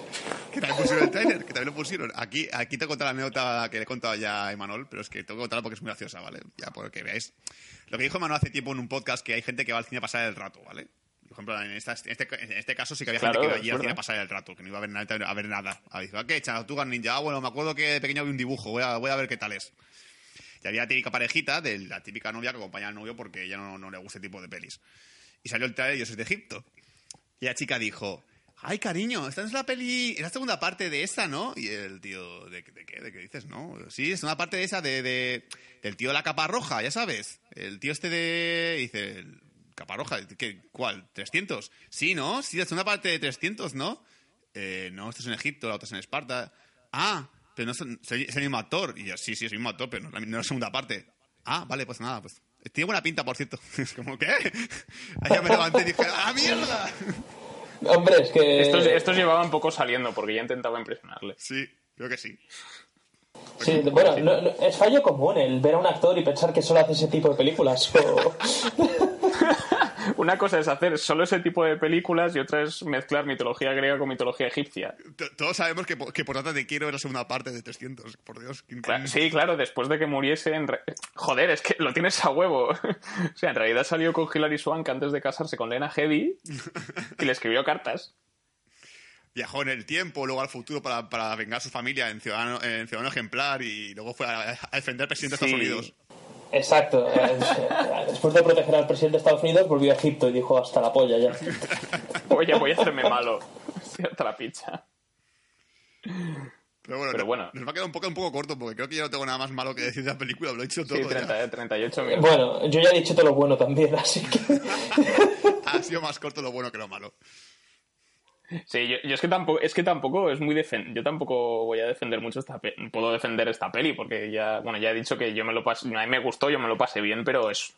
Que también pusieron el trailer, que también lo pusieron. Aquí, aquí te contar la anécdota que le he contado ya a Emanuel, pero es que tengo que contarla porque es muy graciosa, ¿vale? Ya por que veáis. Lo que dijo Emanuel hace tiempo en un podcast, que hay gente que va al cine a pasar el rato, ¿vale? Por ejemplo, en, esta- en este, en este caso sí que había Claro, gente que iba allí al cine a pasar el rato, que no iba a ver nada. A ver nada. A ver, ¿qué? Tortugas Ninja. Ah, bueno, me acuerdo que de pequeño vi un dibujo, voy a, voy a ver qué tal es. Y había la típica parejita de la típica novia que acompaña al novio porque ella no, no le gusta este tipo de pelis. Y salió el trailer de Dioses de Egipto. Y la chica dijo, ay, cariño, esta no es la peli, es la segunda parte de esa, ¿no? Y el tío, ¿de, de qué? ¿De qué dices? No, sí, es una parte de esa de, de- del tío de la capa roja, ya sabes. El tío este de... Dice, el capa roja, ¿qué, ¿cuál? ¿300? Sí, ¿no? Sí, es una parte de 300, ¿no? Eh, no, esto es en Egipto, la otra es en Esparta. Ah, pero no es, es el mismo actor. Y yo, sí, sí, es el mismo actor, pero no, no es la segunda parte. Ah, vale, pues nada, pues... Tiene buena pinta, por cierto. (laughs) Es como, ¿qué? Ya me levanté y dije, ¡ah, mierda! Hombre, es que... Estos, estos llevaban poco saliendo porque ya intentaba impresionarle. Sí, creo que sí. Sí, bueno, no- no- es fallo común el ver a un actor y pensar que solo hace ese tipo de películas. o- (laughs) (laughs) Una cosa es hacer solo ese tipo de películas y otra es mezclar mitología griega con mitología egipcia. Todos sabemos que, que por tanto te quiero es la segunda parte de 300. Por Dios. ¿quién- Cla- quién- Sí, claro, después de que muriese. en re- Joder, es que lo tienes a huevo. (laughs) O sea, en realidad salió con Hilary Swank antes de casarse con Lena Headey (laughs) y le escribió cartas. Viajó en el tiempo, luego al futuro para, para vengar a su familia en Ciudadano, en Ciudadano Ejemplar y luego fue a, a defender al presidente de Sí. Estados Unidos. Exacto. eh, Después de proteger al presidente de Estados Unidos, volvió a Egipto y dijo hasta la polla ya. (laughs) Oye, voy a hacerme malo. Cierta la picha. Pero bueno, Pero no- bueno. nos va a quedar un poco, un poco corto porque creo que yo no tengo nada más malo que decir de la película, lo he dicho todo. Sí, ya. 30, 38 minutos. Bueno, yo ya he dicho todo lo bueno también, así que... (laughs) Ha sido más corto lo bueno que lo malo. Sí, yo, yo es que tampoco es que tampoco es muy defen yo tampoco voy a defender mucho esta pe- puedo defender esta peli porque ya bueno ya he dicho que yo me lo pasé a mí me gustó yo me lo pasé bien pero es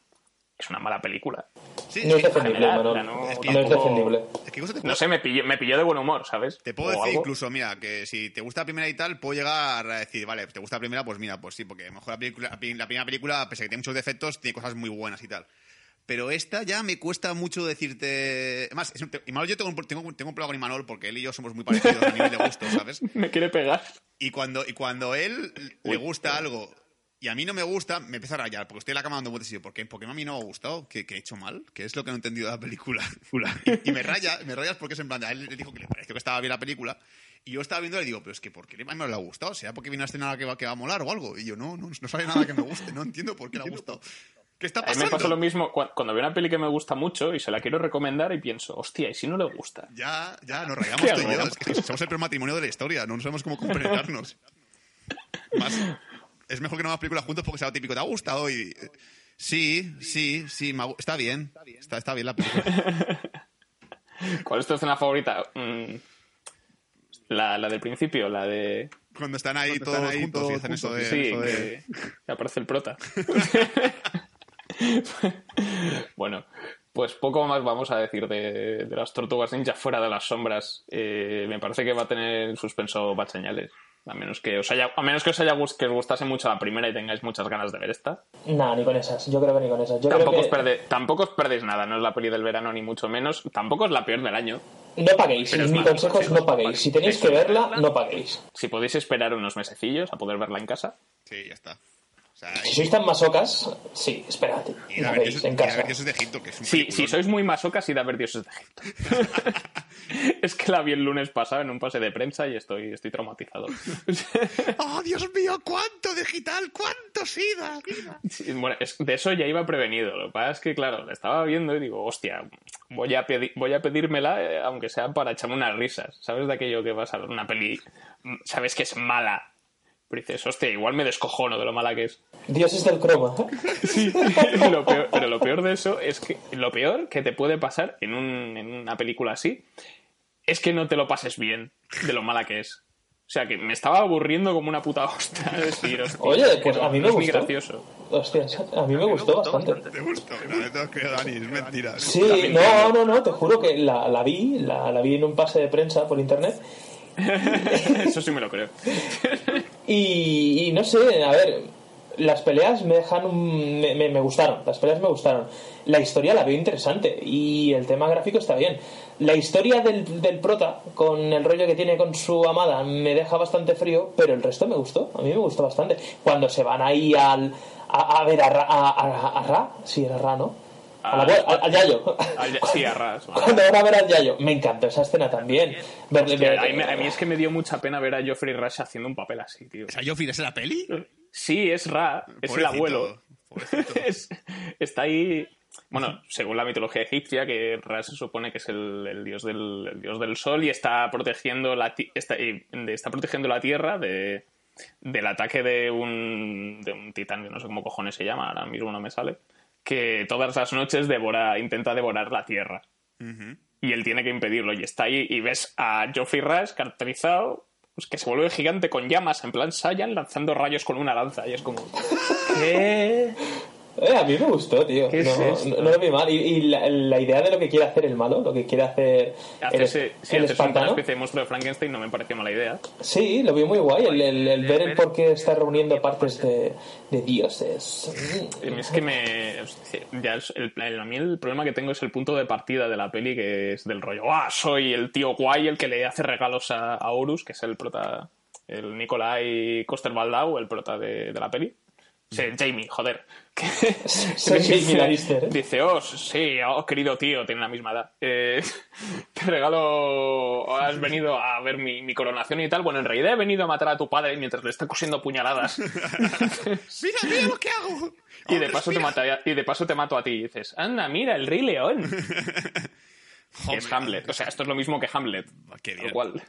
es una mala película Sí, No es defendible, no- Es que No es tampoco- defendible. es que no sé me pilló me pilló de buen humor sabes Te puedo O decir algo. incluso, mira, que si te gusta la primera y tal, puedo llegar a decir, vale, ¿te gusta la primera? Pues mira, pues sí, porque a lo mejor la, película, la primera película, pese a que tiene muchos defectos, tiene cosas muy buenas y tal. Pero esta ya me cuesta mucho decirte. Además, un- Imanol, yo tengo un, tengo, tengo un problema con Imanol porque él y yo somos muy parecidos a nivel de gusto, ¿sabes? (laughs) Me quiere pegar. Y cuando, y cuando él le gusta algo y a mí no me gusta, me empieza a rayar, porque estoy en la cama dando vueltas y digo, ¿por qué, ¿por qué a mí no me ha gustado? ¿Qué, qué he hecho mal? ¿Qué es lo que no he entendido de la película? (laughs) Y, y me raya, me rayas porque es en plan, de- a él le dijo que le pareció que estaba bien la película, y yo estaba viendo y le digo, pero es que ¿por qué a mí no le ha gustado? ¿Será porque viene una escena que va, que va a molar o algo? Y yo, no, no, no sabe nada que me guste, no entiendo por qué le ha gustado. ¿Qué está A mí me pasando? pasa lo mismo cu- cuando veo una peli que me gusta mucho y se la quiero recomendar y pienso, hostia, ¿y si no le gusta? Ya, ya, nos (laughs) rayamos ¿Qué tú y yo. hago? Es que somos el peor matrimonio de la historia. No sabemos cómo compenetrarnos. (laughs) Más, es mejor que no hagamos películas juntos porque sea lo típico. ¿Te ha gustado? Y, sí, sí, sí. me ha está bien. Está, está bien la película. (laughs) ¿Cuál es tu escena favorita? Mm, la, la del principio, la de... Cuando están ahí todos juntos y hacen eso de... Sí, eso de- que, que aparece el prota. (laughs) bueno, pues poco más vamos a decir de, de las tortugas ninja fuera de las sombras. Eh, me parece que va a tener suspenso Bad Señales. A menos que os haya, a menos que os haya gust- que os gustase mucho la primera y tengáis muchas ganas de ver esta. Nah, ni con esas. Yo creo que ni con esas. Yo Tampoco, creo os que perde- tampoco os perdéis nada, no es la peli del verano ni mucho menos. Tampoco es la peor del año. no paguéis. Pero Mi consejo es no paguéis. Si tenéis eso. que verla, no paguéis. Si podéis esperar unos mesecillos a poder verla en casa. Sí, ya está. O sea, Si sois tan masocas, sí, esperad. y La a ver veis dioses, en casa. de Egipto, que es un Sí, si sois muy masocas, id a ver Dioses de Egipto. (laughs) es que la vi el lunes pasado en un pase de prensa y estoy, estoy traumatizado. (laughs) ¡Oh, Dios mío! ¿Cuánto digital? ¿Cuánto SIDA? Sí, bueno, es- de eso ya iba prevenido. Lo que pasa es que, claro, la estaba viendo y digo, hostia, voy a, pedi- voy a pedírmela, eh, aunque sea para echarme unas risas. ¿Sabes de aquello que vas a ver una peli, mm, sabes que es mala? Pero dices, hostia, igual me descojono de lo mala que es. Dios es del croma. (laughs) Sí, (laughs) lo peor- pero lo peor de eso es que lo peor que te puede pasar en, un- en una película así es que no te lo pases bien de lo mala que es. O sea, que me estaba aburriendo como una puta hostia. de decir, hostia, Oye, pues a mí me gustó. gracioso. Hostia, a mí me gustó bastante. ¿Te gustó? Que Dani, es mentira. Sí, no, no, no, te juro que la, la vi, la, la vi en un pase de prensa por internet. (laughs) Eso sí me lo creo. Y, no sé, a ver, las peleas me dejan un- me, me- gustaron, las peleas me gustaron. La historia la veo interesante y el tema gráfico está bien. La historia del, del prota, con el rollo que tiene con su amada, me deja bastante frío, pero el resto me gustó, a mí me gustó bastante. Cuando se van ahí al, a, ver a Ra, a, a- Ra, sí era Ra, ¿no? A la Al- al, al Yayo. Al- sí, a ras. vale. Cuando van a ver al Yayo, me encantó esa escena también. Verle- Hostia, ver- a, mí, a mí es que me dio mucha pena ver a Geoffrey Rush haciendo un papel así, tío. O sea, ¿yo es la peli? Sí, es Ra, es el abuelo. (laughs) Es- está ahí. Bueno, según la mitología egipcia, que Ra se supone que es el, el dios del, el dios del sol y está protegiendo la, está, está protegiendo la tierra de, del ataque de un, de un titán, que no sé cómo cojones se llama, ahora mismo no me sale, que todas las noches devora, intenta devorar la tierra. Y él tiene que impedirlo. Y está ahí y ves a Geoffrey Rush caracterizado, pues, que se vuelve gigante con llamas, en plan Saiyan, lanzando rayos con una lanza. Y es como... ¿Qué? Eh, a mí me gustó, tío. ¿Qué no, es esto? no, no lo vi mal. Y, y la, la idea de lo que quiere hacer el malo, lo que quiere hacer el, Hacerse, sí, el hacerse una espartano. especie de monstruo de Frankenstein no me pareció mala idea. Sí, lo vi muy guay. El, el- el ver el por qué está reuniendo partes de, de dioses. Es que me. Ya es- el, el- a mí el problema que tengo es el punto de partida de la peli, que es del rollo. ¡Ah! Soy el tío guay, el que le hace regalos a, a Horus, que es el prota. El Nikolai Coster-Waldau, el prota de, de la peli. Sí, Jamie, joder. Lannister, (laughs) ¿eh? Dice, oh, sí, oh, querido tío, tiene la misma edad. Eh, (laughs) te regalo, has venido a ver mi, mi coronación y tal. Bueno, en realidad he venido a matar a tu padre mientras le está cosiendo puñaladas. (laughs) ¡Mira, mira lo que hago! y, de paso te y de paso te mato a ti. Y dices, anda, mira, el Rey León. Joder. es Hamlet. O sea, esto es lo mismo que Hamlet. Qué bien. Cual.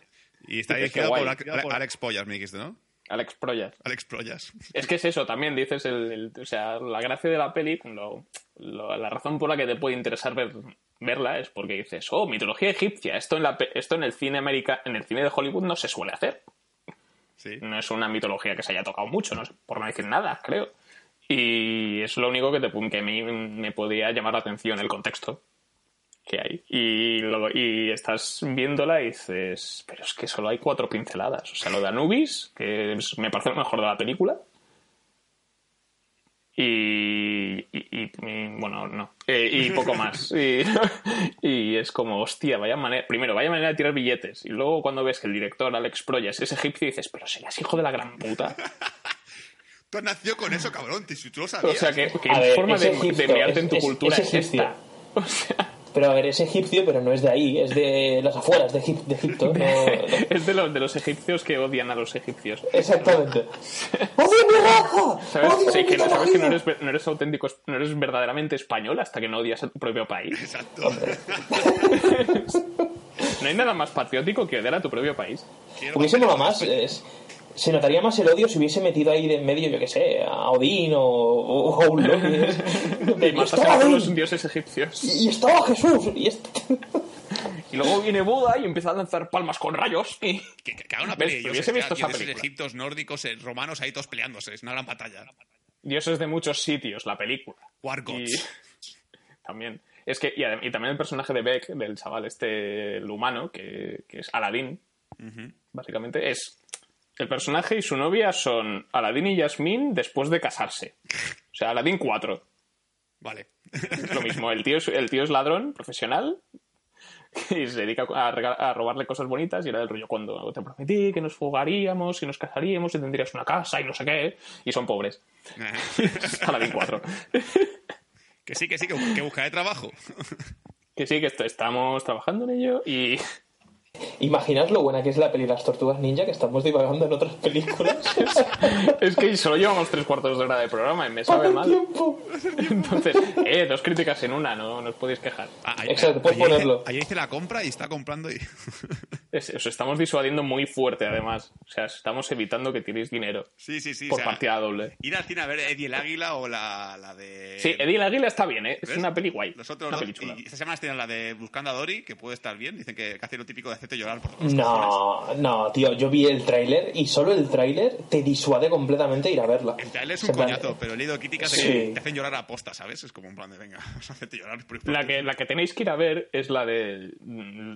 Y está dirigido por guay. Alex, Ale- Alex Pollas, me dijiste, ¿no? Alex Proyas. Alex Proyas. Es que es eso también, dices, el, el- o sea, la gracia de la peli, lo- lo- la razón por la que te puede interesar ver- verla es porque dices, oh, mitología egipcia, esto en, la, esto en el cine america, en el cine de Hollywood no se suele hacer. Sí. No es una mitología que se haya tocado mucho, no por no decir nada, creo. Y es lo único que, te, que a mí me podía llamar la atención, el contexto que hay. Y, lo- y estás viéndola y dices, pero es que solo hay cuatro pinceladas. O sea, lo de Anubis, que es- me parece lo mejor de la película. Y, y- y, y, bueno, no. Eh, y poco más. (laughs) Y, (laughs) y es como, hostia, vaya manera. Primero, vaya manera de tirar billetes. Y luego, cuando ves que el director Alex Proyas es egipcio, dices, pero serás hijo de la gran puta. (laughs) Tú has nacido con eso, cabrón, tío, si tú lo sabías. O sea, que, que ver, forma es de, egipcio, de mearte en tu es- cultura es esta. O sea, Pero a ver, es egipcio, pero no es de ahí, es de las afueras de, Egip- de Egipto. no- (laughs) es de los, de los egipcios que odian a los egipcios. Exactamente. (laughs) ¡Odio mi raza! ¿Sabes? ¡Odio Sí, mi que no, sabes que no mitología! eres, ver- no eres auténtico, no eres verdaderamente español hasta que no odias a tu propio país. Exacto. (laughs) No hay nada más patriótico que odiar a tu propio país. Hubiese molado más. es- se notaría más el odio si hubiese metido ahí de en medio, yo que sé, a Odín o, o, o a un Loki. (laughs) Y estaba a los dioses egipcios. y estaba Jesús. Y (laughs) Y luego viene Buda y empieza a lanzar palmas con rayos. Y... Que, que, que haga una peli de Hubiese dioses, visto esa dioses película. egiptos, nórdicos, eh, romanos ahí todos peleándose. Es una gran batalla. Dioses de muchos sitios, la película. War Y Gods. (laughs) también. Es que, y también el personaje de Beck, del chaval este, el humano, que, que es Aladdin, básicamente, es. El personaje y su novia son Aladdin y Yasmín después de casarse. O sea, Aladdin 4. Vale. Es lo mismo. El tío es, el tío es ladrón profesional y se dedica a, robarle cosas bonitas y era del rollo cuando te prometí que nos fugaríamos y nos casaríamos y tendrías una casa y no sé qué. Y son pobres. (laughs) Aladdin 4. que sí, que sí, que, que buscaré trabajo. Que sí, que esto- estamos trabajando en ello y Imaginad lo buena que es la peli Las Tortugas Ninja, que estamos divagando en otras películas. (laughs) es que solo llevamos tres cuartos de hora de programa y me ¡Para sabe el mal. tiempo! Entonces, eh, dos críticas en una, no, no os podéis quejar. Ah, Exacto, puedes ayer ponerlo. Ayer hice la compra y está comprando y... (laughs) Es- os estamos disuadiendo muy fuerte, además. O sea, estamos evitando que tiréis dinero Sí, sí, sí. por o sea, partida doble. Ir al cine a ver Eddie el Águila o la, la de... Sí, Eddie el Águila está bien, ¿eh? Es una peli guay. Los otros una dos. peli chula. Y esta semana tienen la de Buscando a Dory, que puede estar bien. Dicen que, hace lo típico de hacerte llorar por los cojones. No, no, tío, yo vi el tráiler y solo el tráiler te disuade completamente ir a verla. El trailer es un plan, coñazo, pero he leído críticas Sí. que te hacen llorar a posta, ¿sabes? Es como un plan de, venga, (laughs) hacerte llorar. por- por- La que, la que tenéis que ir a ver es la de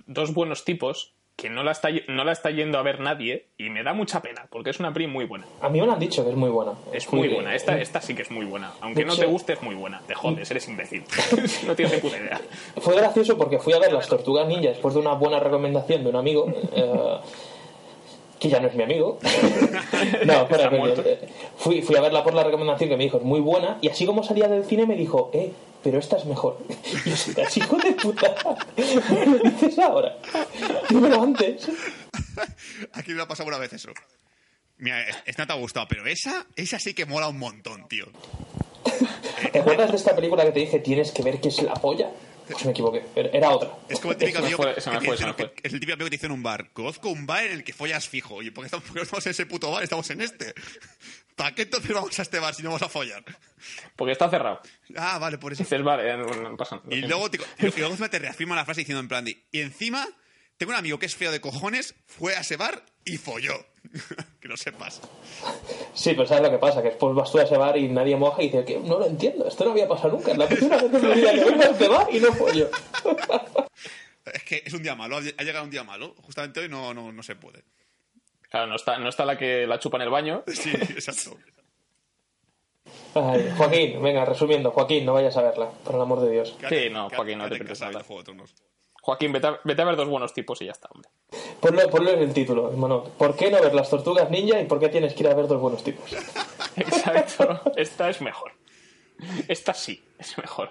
dos buenos tipos que no la, está, no la está yendo a ver nadie y me da mucha pena porque es una peli muy buena. A mí me lo han dicho que es muy buena. Es muy Muy- buena. Esta, esta sí que es muy buena. Aunque no hecho- te guste, es muy buena. Te jodes, eres imbécil. (laughs) no tienes ni puta idea. Fue gracioso porque fui a ver Las Tortugas Ninja después de una buena recomendación de un amigo. eh, que ya no es mi amigo. (laughs) no, fuera coña. Fui, fui a verla por la recomendación que me dijo, es muy buena. Y así como salía del cine me dijo, eh, pero esta es mejor. Y (laughs) yo, "Estás hijo de puta. ¿Me (laughs) lo dices ahora? Dímelo antes. Aquí me ha pasado una vez eso. Mira, es- esta te ha gustado, pero esa, esa sí que mola un montón, tío. ¿Te acuerdas de esta película que te dije, tienes que ver que es la polla? Pues me equivoqué, era otra. Es como el típico amigo que, es el típico amigo que te dice en un bar. Conozco un bar en el que follas fijo. Oye, (laughs) ¿por qué estamos, en ese puto bar? Estamos en este. ¿Para qué entonces vamos a este bar si no vamos a follar? Porque está cerrado. Ah, vale, por eso. Dices, vale, no, no pasa nada. Y luego, te, y luego te reafirma la frase diciendo en plan de, y encima tengo un amigo que es feo de cojones, fue a ese bar y folló. (laughs) que lo sepas. Sí, pero ¿sabes lo que pasa? Que después vas tú a ese bar y nadie moja y dice que no lo entiendo, esto no había pasado nunca. Es la primera vez en mi vida que vengo a este bar y no pollo. (laughs) Es que es un día malo, ha llegado un día malo. Justamente hoy no, no, no se puede. Claro, no está, no está la que la chupa en el baño. (laughs) Sí, exacto. Ay, Joaquín, venga, resumiendo, Joaquín, no vayas a verla, por el amor de Dios. Sí, no, Joaquín, no te casa nada. Joaquín, vete a, vete a ver dos buenos tipos y ya está, hombre. Ponlo, ponlo en el título, hermano. ¿Por qué no ver las tortugas ninja y por qué tienes que ir a ver dos buenos tipos? (laughs) Exacto. Esta es mejor. Esta sí, es mejor.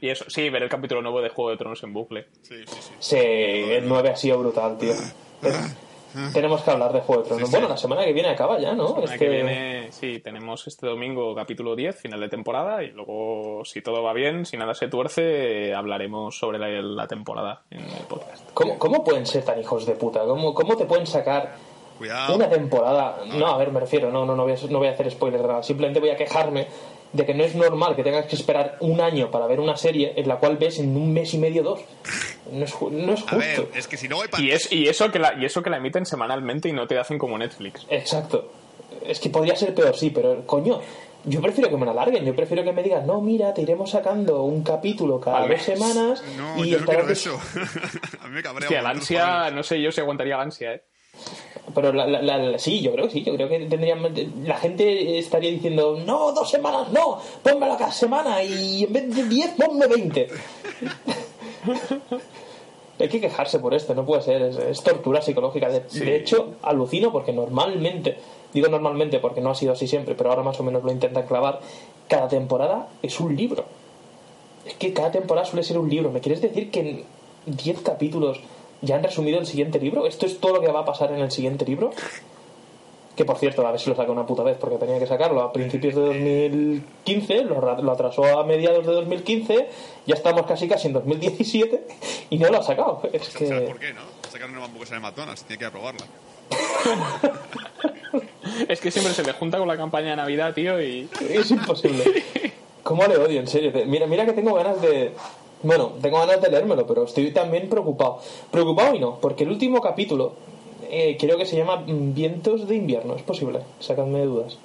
Y eso, sí, ver el capítulo nuevo de Juego de Tronos en bucle. Sí, sí, sí. Sí, el 9 ha sido brutal, tío. (laughs) Tenemos que hablar de Juego de Tronos. Sí, sí. Bueno, la semana que viene acaba ya, ¿no? La Es que que- viene, sí, tenemos este domingo capítulo 10, final de temporada, y luego, si todo va bien, si nada se tuerce, hablaremos sobre la, la temporada en el podcast. ¿Cómo, cómo pueden ser tan hijos de puta? ¿Cómo, cómo te pueden sacar Cuidado. una temporada? No, a ver, me refiero, no, no, no voy a, no voy a hacer spoilers de nada. Simplemente voy a quejarme de que no es normal que tengas que esperar un año para ver una serie en la cual ves en un mes y medio dos. No es, ju- no es A ver, justo. es que si no hay Y, es, y, eso que la, y eso que la emiten semanalmente y no te hacen como Netflix. Exacto. Es que podría ser peor, sí, pero coño, yo prefiero que me la alarguen. Yo prefiero que me digan, no, mira, te iremos sacando un capítulo cada dos semanas No, y yo no estarás quiero des- eso. (laughs) a mí me cabrea. Hostia, ansia, no sé yo si aguantaría la ansia, ¿eh? Pero la, la- la- sí, yo creo que sí, yo creo que tendrían. La gente estaría diciendo, no, dos semanas, no, pónmelo cada semana y en vez de 10, ponme 20. (laughs) Hay que quejarse por esto, no puede ser, es, es tortura psicológica. De, de hecho, alucino porque normalmente, digo normalmente porque no ha sido así siempre, pero ahora más o menos lo intentan clavar, cada temporada es un libro. Es que cada temporada suele ser un libro. ¿Me quieres decir que en 10 capítulos ya han resumido el siguiente libro? ¿Esto es todo lo que va a pasar en el siguiente libro? Que por cierto, a ver si lo saca una puta vez, porque tenía que sacarlo a principios de 2015, lo, lo atrasó a mediados de 2015, ya estamos casi casi en 2017 y no lo ha sacado. Es ¿Sabes que. por qué, no? Sacar una hamburguesa de McDonald's, tiene que ir a probarla. (laughs) Es que siempre se le junta con la campaña de Navidad, tío, y... Es imposible. ¿Cómo le odio, en serio? Mira, mira que tengo ganas de... Bueno, tengo ganas de leérmelo, pero estoy también preocupado. Preocupado y no, porque el último capítulo eh, creo que se llama Vientos de invierno, ¿es posible? Sacadme de dudas.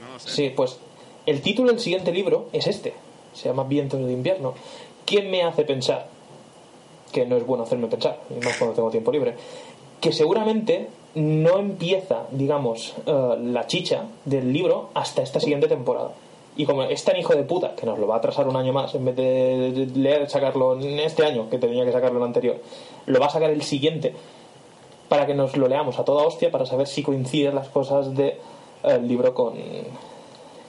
No lo sé. Sí, pues el título del siguiente libro es este. Se llama Vientos de invierno. ¿Qué me hace pensar? Que no es bueno hacerme pensar, y más cuando tengo tiempo libre. Que seguramente no empieza, digamos, eh, la chicha del libro hasta esta siguiente temporada. Y como es tan hijo de puta que nos lo va a atrasar un año más, en vez de leer, sacarlo en este año, que tenía que sacarlo el anterior, lo va a sacar el siguiente para que nos lo leamos a toda hostia para saber si coinciden las cosas del libro con,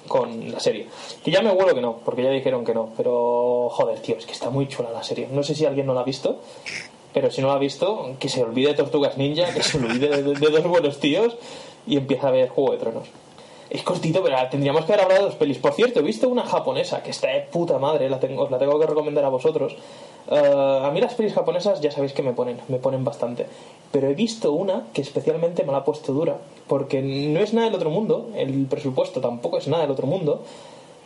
con la serie. Que ya me huelo que no, porque ya dijeron que no, pero joder, tío, es que está muy chula la serie. No sé si alguien no la ha visto, pero si no la ha visto, que se olvide de Tortugas Ninja, que se olvide de, de- de dos buenos tíos y empieza a ver Juego de Tronos. Es cortito, pero tendríamos que haber hablado de dos pelis. Por cierto, he visto una japonesa que está de puta madre, la tengo, os la tengo que recomendar a vosotros. Eh, a mí las pelis japonesas ya sabéis que me ponen, me ponen bastante. Pero he visto una que especialmente me la ha puesto dura, porque no es nada del otro mundo, el presupuesto tampoco es nada del otro mundo,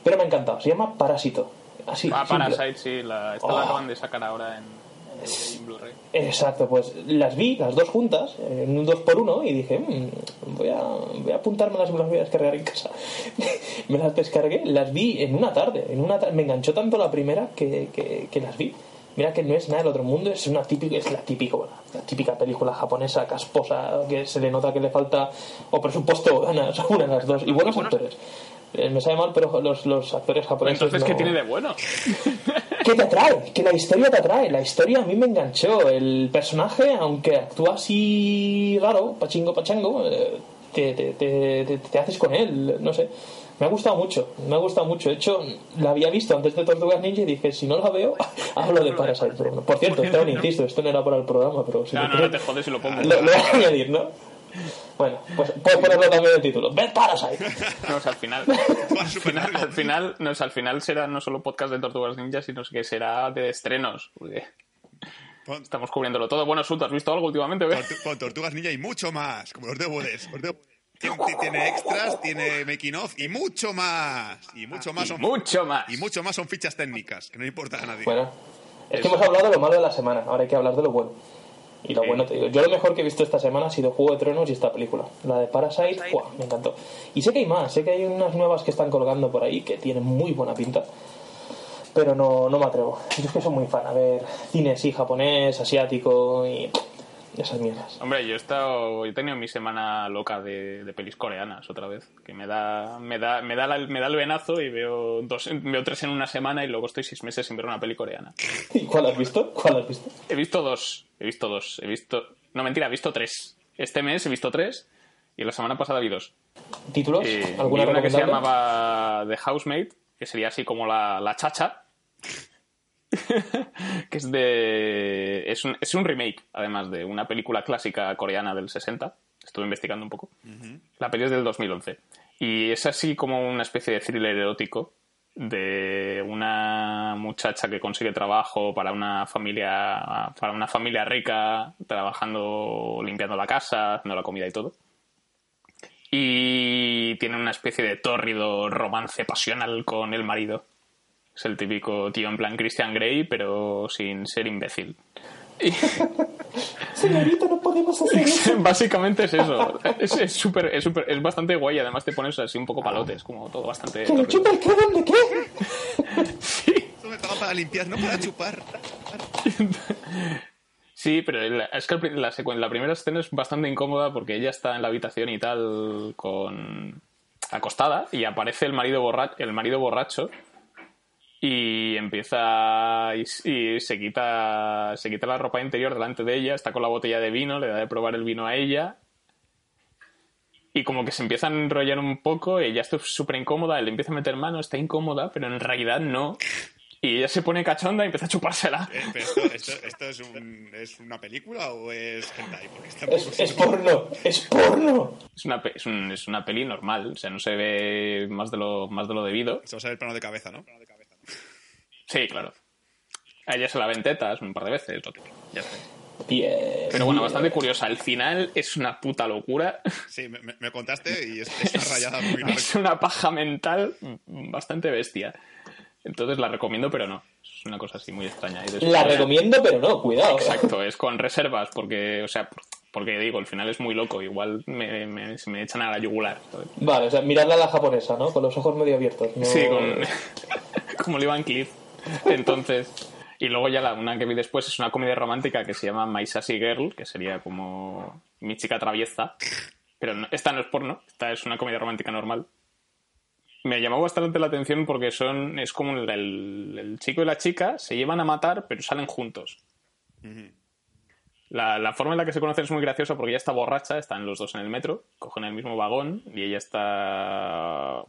pero me ha encantado. Se llama Parásito. Así, Ah. Parasite, sí, la, esta la Oh. acaban de sacar ahora en, Exacto, pues las vi las dos juntas, en un 2 por 1 y dije, "Mm, voy, a, voy a apuntármelas y me las voy a descargar en casa. (laughs) me las descargué, las vi en una tarde, en una me enganchó tanto la primera que, que, que las vi. Mira que no es nada del otro mundo, es una típica, es la típica, la típica película japonesa casposa que se le nota que le falta o presupuesto o ganas, (laughs) una de las dos, y buenos actores. Eh, Me sabe mal, pero los, los actores japoneses. Entonces, ¿qué no- tiene de bueno? ¿Qué te atrae? Que la historia te atrae. La historia a mí me enganchó. El personaje, aunque actúa así raro, pachingo, pachango, eh, te, te, te, te- haces con él. No sé. Me ha gustado mucho. Me ha gustado mucho. De hecho, la había visto antes de Tortugas Ninja y dije, si no la veo, (laughs) hablo de Parasite. Por cierto, Esteban, insisto, esto no era para el programa, pero si No, no, no te jodes si lo pongo. (laughs) lo, lo voy a añadir, ¿no? Bueno, pues puedes ponerlo también el título. ¡Ve Parasite! (laughs) No, o sea, al final, al final, largo. al final, no, o sea, al final será no solo podcast de Tortugas Ninja, sino que será de estrenos. porque estamos cubriéndolo todo. Bueno, Sut, ¿has visto algo últimamente? tortu- (laughs) pon Tortugas Ninja y mucho más, como los Tiene, tiene extras, tiene making of y mucho más. Y mucho más Y son mucho más. y mucho más son fichas técnicas, que no importa a nadie. Bueno, es que Eso. hemos hablado de lo malo de la semana, ahora hay que hablar de lo bueno. Y lo Sí. bueno te digo, yo lo mejor que he visto esta semana ha sido Juego de Tronos y esta película. La de Parasite, ¡buah! me encantó. Y sé que hay más, sé que hay unas nuevas que están colgando por ahí que tienen muy buena pinta. Pero no, no me atrevo. Yo es que soy muy fan. A ver, cine sí, japonés, asiático y esas mierdas. Hombre, yo he estado, yo he tenido mi semana loca de, de pelis coreanas otra vez, que me da, me da, me da, la- me da el venazo y veo dos, veo tres en una semana y luego estoy seis meses sin ver una peli coreana. (laughs) ¿Y cuál has visto? ¿Cuál has visto? He visto dos, he visto dos, he visto, no mentira, he visto tres. Este mes he visto tres y la semana pasada vi dos. ¿Títulos? Eh, ¿Alguna vi una que se llamaba The Housemate, que sería así como la, la chacha. (laughs) que es de. Es un, es un remake, además, de una película clásica coreana del 60. Estuve investigando un poco. La peli es del 2011. Y es así como una especie de thriller erótico de una muchacha que consigue trabajo para una familia para una familia rica trabajando limpiando la casa haciendo la comida y todo y tiene una especie de tórrido romance pasional con el marido. Es el típico tío en plan Christian Grey, pero sin ser imbécil. (laughs) Señorita, no podemos hacer (laughs) eso. Básicamente es eso. (laughs) Es es súper, es, súper- es bastante guay. Además te pones así un poco palotes, como todo bastante... ¿Que le chupa el quedón de qué? Sí, Esto me paga para limpiar, no para chupar. Sí, pero la- es que la, secuen- la primera escena es bastante incómoda porque ella está en la habitación y tal con acostada y aparece el marido borracho, el marido borracho y empieza y, y se quita se quita la ropa interior delante de ella, está con la botella de vino, le da de probar el vino a ella y como que se empieza a enrollar un poco, ella está súper incómoda, él le empieza a meter mano, está incómoda, pero en realidad no. Y ella se pone cachonda y empieza a chupársela. Eh, pero esto, esto, esto es, un, ¿Es una película o es hentai? Porque está un Es, porno, es porno. Es una, es, un- es una peli normal, o sea, no se ve más de lo, más de lo debido. Se va a saber el plano de cabeza, ¿no? Sí, claro. A ella se la ven tetas un par de veces, lo típico, ya sé. Bien. Pero bueno, bastante curiosa. Al final es una puta locura. Sí, me, contaste y es, es una (laughs) rayada muy larga. Es una paja mental bastante bestia. Entonces la recomiendo, pero no. Es una cosa así muy extraña. Y después- La recomiendo, pero no, cuidado. Exacto, es con reservas, porque, o sea, porque digo, el final es muy loco. Igual me, me- se me echan a la yugular. Vale, o sea, miradla a la japonesa, ¿no? Con los ojos medio abiertos. no- Sí, con... (laughs) como le Van Cliff. (laughs) Entonces, y luego ya la, una que vi después es una comedia romántica que se llama My Sassy Girl, que sería como mi chica traviesa. Pero no- esta no es porno, esta es una comedia romántica normal. Me llamó bastante la atención porque son es como el, el- el chico y la chica se llevan a matar, pero salen juntos. La, la forma en la que se conocen es muy graciosa porque ella está borracha, están los dos en el metro, cogen el mismo vagón y ella está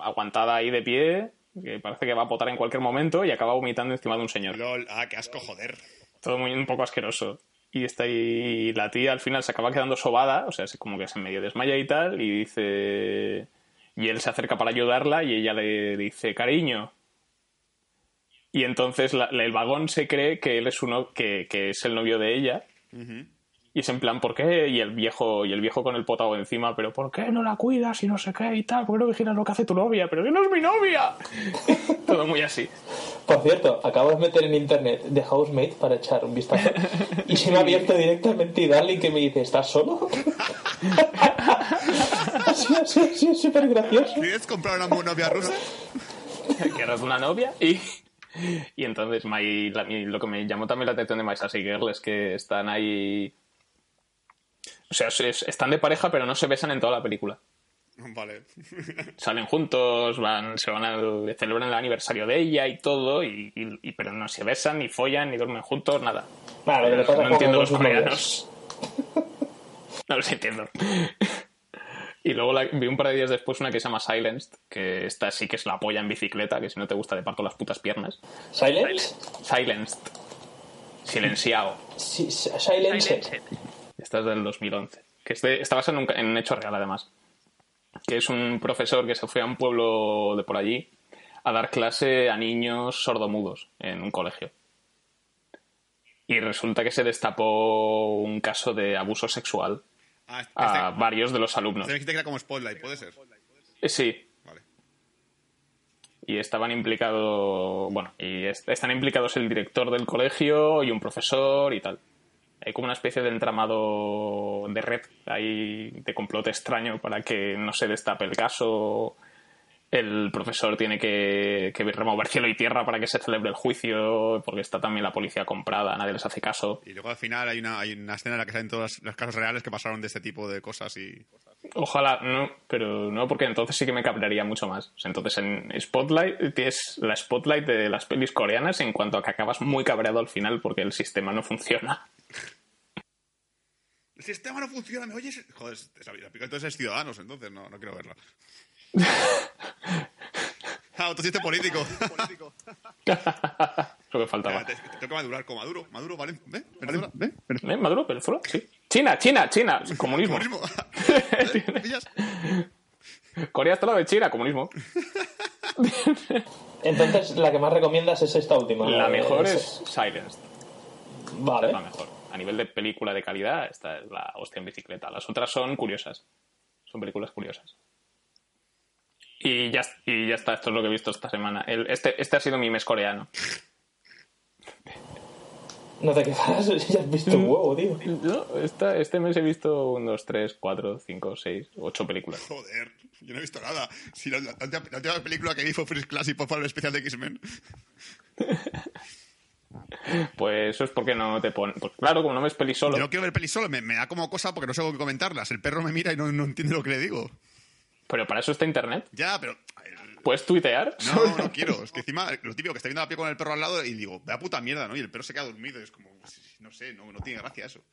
aguantada ahí de pie, que parece que va a potar en cualquier momento y acaba vomitando encima de un señor. LOL, ah, qué asco, joder. Todo muy un poco asqueroso. Y está ahí, la tía al final se acaba quedando sobada, o sea, como que se medio desmaya y tal, y dice... Y él se acerca para ayudarla y ella le dice, cariño. Y entonces la- el vagón se cree que él es uno que, que es el novio de ella. Y es en plan, ¿por qué? Y el viejo, y el viejo con el potado encima, pero ¿por qué no la cuidas y no sé qué y tal? ¿Por qué no vigilas lo que hace tu novia? Pero que no es mi novia. (laughs) Todo muy así. Por cierto, acabo de meter en internet The Housemate para echar un vistazo y se me ha abierto directamente y Darling que me dice, ¿estás solo? (laughs) así, así, así, es súper gracioso. ¿Quieres comprar una novia rusa? que eres una novia y y entonces My- la- lo que me llamó también la atención de My Sassy Girl es que están ahí o sea es- es- están de pareja pero no se besan en toda la película Vale. (laughs) salen juntos van se van a celebran el aniversario de ella y todo y, y- y- pero no se besan ni follan ni duermen juntos nada Vale, no entiendo los coreanos (laughs) no los entiendo (laughs) y luego la- vi un par de días después una que se llama Silenced que esta sí que es la polla en bicicleta que si no te gusta te parto las putas piernas ¿Silence? Silenced. Silenciado. Sí, silence. Esta es del 2011. Que es de- está basada en un, ca- en un hecho real, además. Que es un profesor que se fue a un pueblo de por allí a dar clase a niños sordomudos en un colegio. Y resulta que se destapó un caso de abuso sexual Ah, este, a este, varios de los alumnos. este me dijiste que era como Spotlight, ¿puede ser? Eh, Sí, Vale. y estaban implicados, bueno, y est- están implicados el director del colegio y un profesor y tal. Hay como una especie de entramado de red ahí de complot extraño para que no se destape el caso. El profesor tiene que, que remover cielo y tierra para que se celebre el juicio, porque está también la policía comprada, nadie les hace caso. Y luego al final hay una, hay una escena en la que salen todos los casos reales que pasaron de este tipo de cosas y... Ojalá, no, pero no, porque entonces sí que me cabrearía mucho más. Entonces en Spotlight es la Spotlight de las pelis coreanas en cuanto a que acabas muy cabreado al final porque el sistema no funciona. El sistema no funciona, ¿me oyes? Joder, entonces es Ciudadanos, entonces no, no quiero verla. (laughs) ah, autochiste político. (laughs) Lo que faltaba. Te- te- Tengo que madurar con Maduro. Maduro, ¿vale? ¿Ve? Venezuela, ¿Ve? ¿Maduro? ¿Venezuela? Sí. China, China, China. Comunismo. (laughs) Corea está al lado de China, comunismo. Entonces, la que más recomiendas es esta última. La Eh, mejor es- es Silenced. Vale. La mejor. A nivel de película de calidad, esta es la hostia en bicicleta. Las otras son curiosas. Son películas curiosas. Y ya, y ya está, esto es lo que he visto esta semana. El- este, este ha sido mi mes coreano. No te quejas, (laughs) ya has visto un huevo, tío. No, esta- este mes he visto 1, 2, 3, 4, 5, 6, 8 películas. Joder, yo no he visto nada. Si la, la- la última- la última película que vi fue First Class y fue para el especial de X-Men. (laughs) Pues eso es porque no te pones. Pues claro, como no ves peli solo. Yo no quiero ver peli solo, me, me da como cosa porque no sé cómo comentarlas. El perro me mira y no, no entiende lo que le digo. Pero para eso está internet. Ya, pero. ¿Puedes tuitear? No, no quiero. Es que encima, lo típico que está viendo la pie con el perro al lado y digo, vea puta mierda, ¿no? Y el perro se queda dormido y es como, no sé, no, no tiene gracia eso.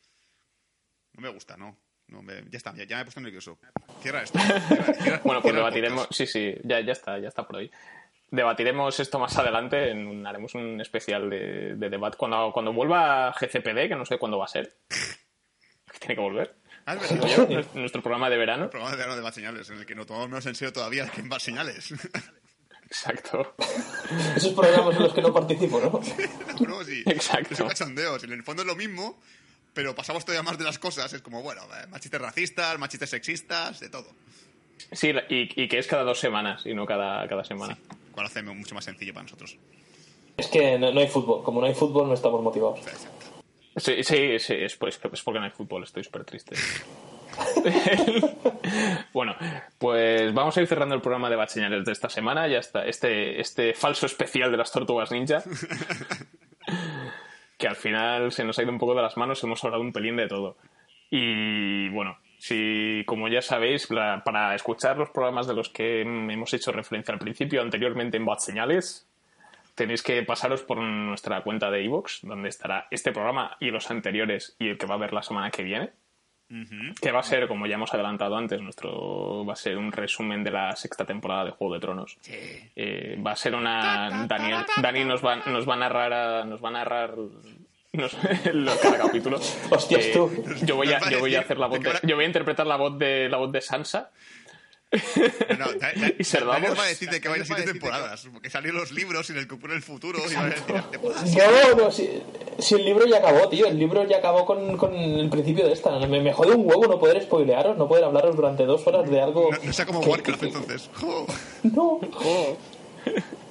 No me gusta, no. no me- ya está, ya, ya me he puesto nervioso. Cierra esto. (laughs) Cierra- cierra- Bueno, pues cierra debatiremos. Sí, sí, ya, ya está, ya está por ahí. Debatiremos esto más adelante. En un- haremos un especial de, de debate. Cuando, cuando vuelva GCPD, que no sé cuándo va a ser. (laughs) Que tiene que volver. Yo, nuestro- programa de verano. El programa de verano de Bad Señales, en el que no tomamos menos en serio todavía que en Bad Señales. Exacto. (laughs) Esos programas en los que no participo, ¿no? no, sí. Exacto. Es un cachondeo. En el fondo es lo mismo, pero pasamos todavía más de las cosas. Es como, bueno, eh, machistas racistas, machistas sexistas, de todo. Sí, y, y que es cada dos semanas y no cada, cada semana. Cual hace mucho más sencillo para nosotros. Es que no, no hay fútbol. Como no hay fútbol, no estamos motivados. Sí, sí, sí, es, pues, es porque no hay fútbol, estoy súper triste. (laughs) bueno, pues vamos a ir cerrando el programa de Batseñales de esta semana. Ya está, este, este falso especial de las tortugas ninja. (laughs) que al final se nos ha ido un poco de las manos, hemos hablado un pelín de todo. Y bueno, si como ya sabéis, la- para escuchar los programas de los que hemos hecho referencia al principio, anteriormente en Batseñales, tenéis que pasaros por nuestra cuenta de iVoox, donde estará este programa y los anteriores y el que va a haber la semana que viene. Que va a ser, como ya hemos adelantado antes, nuestro va a ser un resumen de la sexta temporada de Juego de Tronos. Eh, va a ser una. Daniel, Dani nos va, nos va a narrar. a- nos va a narrar. nos- (laughs) lo- cada capítulo. Hostias, tú. Yo voy, a, yo voy a hacer la voz de yo voy a interpretar la voz de la voz de Sansa. No, da- da- (laughs) Y Davos. va a decir de que va a ir siete temporadas. Porque salieron los libros en el que ocurre el futuro y a. No, no, si, si el libro ya acabó, tío. El libro ya acabó con, con el principio de esta. Me, me jode un huevo no poder spoilearos, no poder hablaros durante dos horas de algo. No, no sea como que- Warcraft que- entonces. No.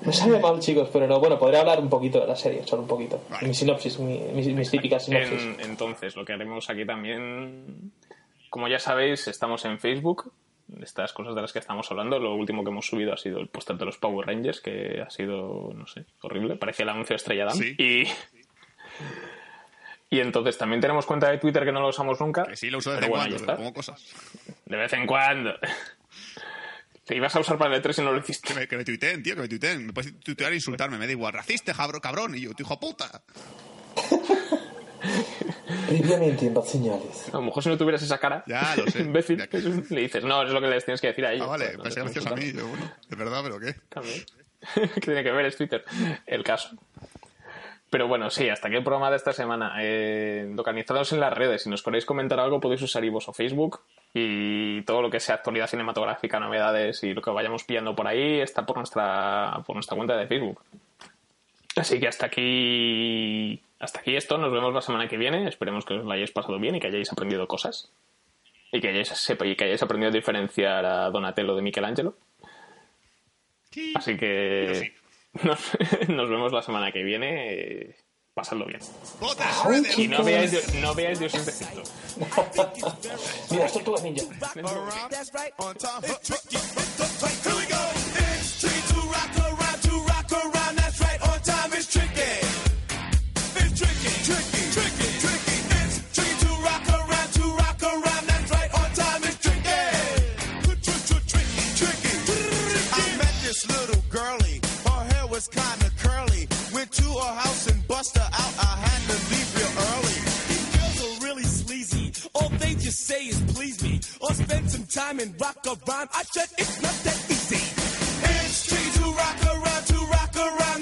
Me sabe mal, chicos, pero no. Bueno, podré hablar un poquito de la serie, solo un poquito. Vale. Mi sinopsis, mi- mis, mis típicas sinopsis. En- entonces, lo que haremos aquí también, como ya sabéis, estamos en Facebook. Estas cosas de las que estamos hablando, lo último que hemos subido ha sido el póster de los Power Rangers, que ha sido, no sé, horrible. Parecía el anuncio de Estrella Damm. Sí. Y, y entonces también tenemos cuenta de Twitter que no lo usamos nunca. Que sí, lo uso de vez en bueno, cuando, pongo cosas. De vez en cuando. Te ibas a usar para el E3 y no lo hiciste. Que me, que me tuiteen, tío, que me tuiteen. Me puedes tuitear e insultarme, me da igual. Racista, cabrón. Y yo, tu hijo puta. (laughs) Previamente en Señales. A lo mejor si no tuvieras esa cara, Ya, lo (laughs) sé. imbécil, Ya. (laughs) le dices, no, es lo que les tienes que decir a ellos. Ah, vale, Pues, no te gracioso a mí. Yo, bueno, es verdad, pero ¿qué? También. (laughs) ¿Qué tiene que ver? Es Twitter. El caso. Pero bueno, sí, hasta aquí el programa de esta semana. Eh, localizados en las redes. Si nos queréis comentar algo, podéis usar iVoox o Facebook. Y todo lo que sea actualidad cinematográfica, novedades y lo que vayamos pillando por ahí está por nuestra, por nuestra cuenta de Facebook. Así que hasta aquí, hasta aquí esto. Nos vemos la semana que viene. Esperemos que os lo hayáis pasado bien y que hayáis aprendido cosas. Y que hayáis, sepa, y que hayáis aprendido a diferenciar a Donatello de Michelangelo. Sí. Así que nos, (laughs) nos vemos la semana que viene. pasadlo bien. Y no veáis, no veáis Dios (laughs) imperfecto. Mira, esto tú ninja. Was kinda curly. Went to her house and bust her out. I had to leave real early. These girls are really sleazy. All they just say is please me. Or spend some time and rock a rhyme. I said it's not that easy. It's tricky to rock around, to rock around.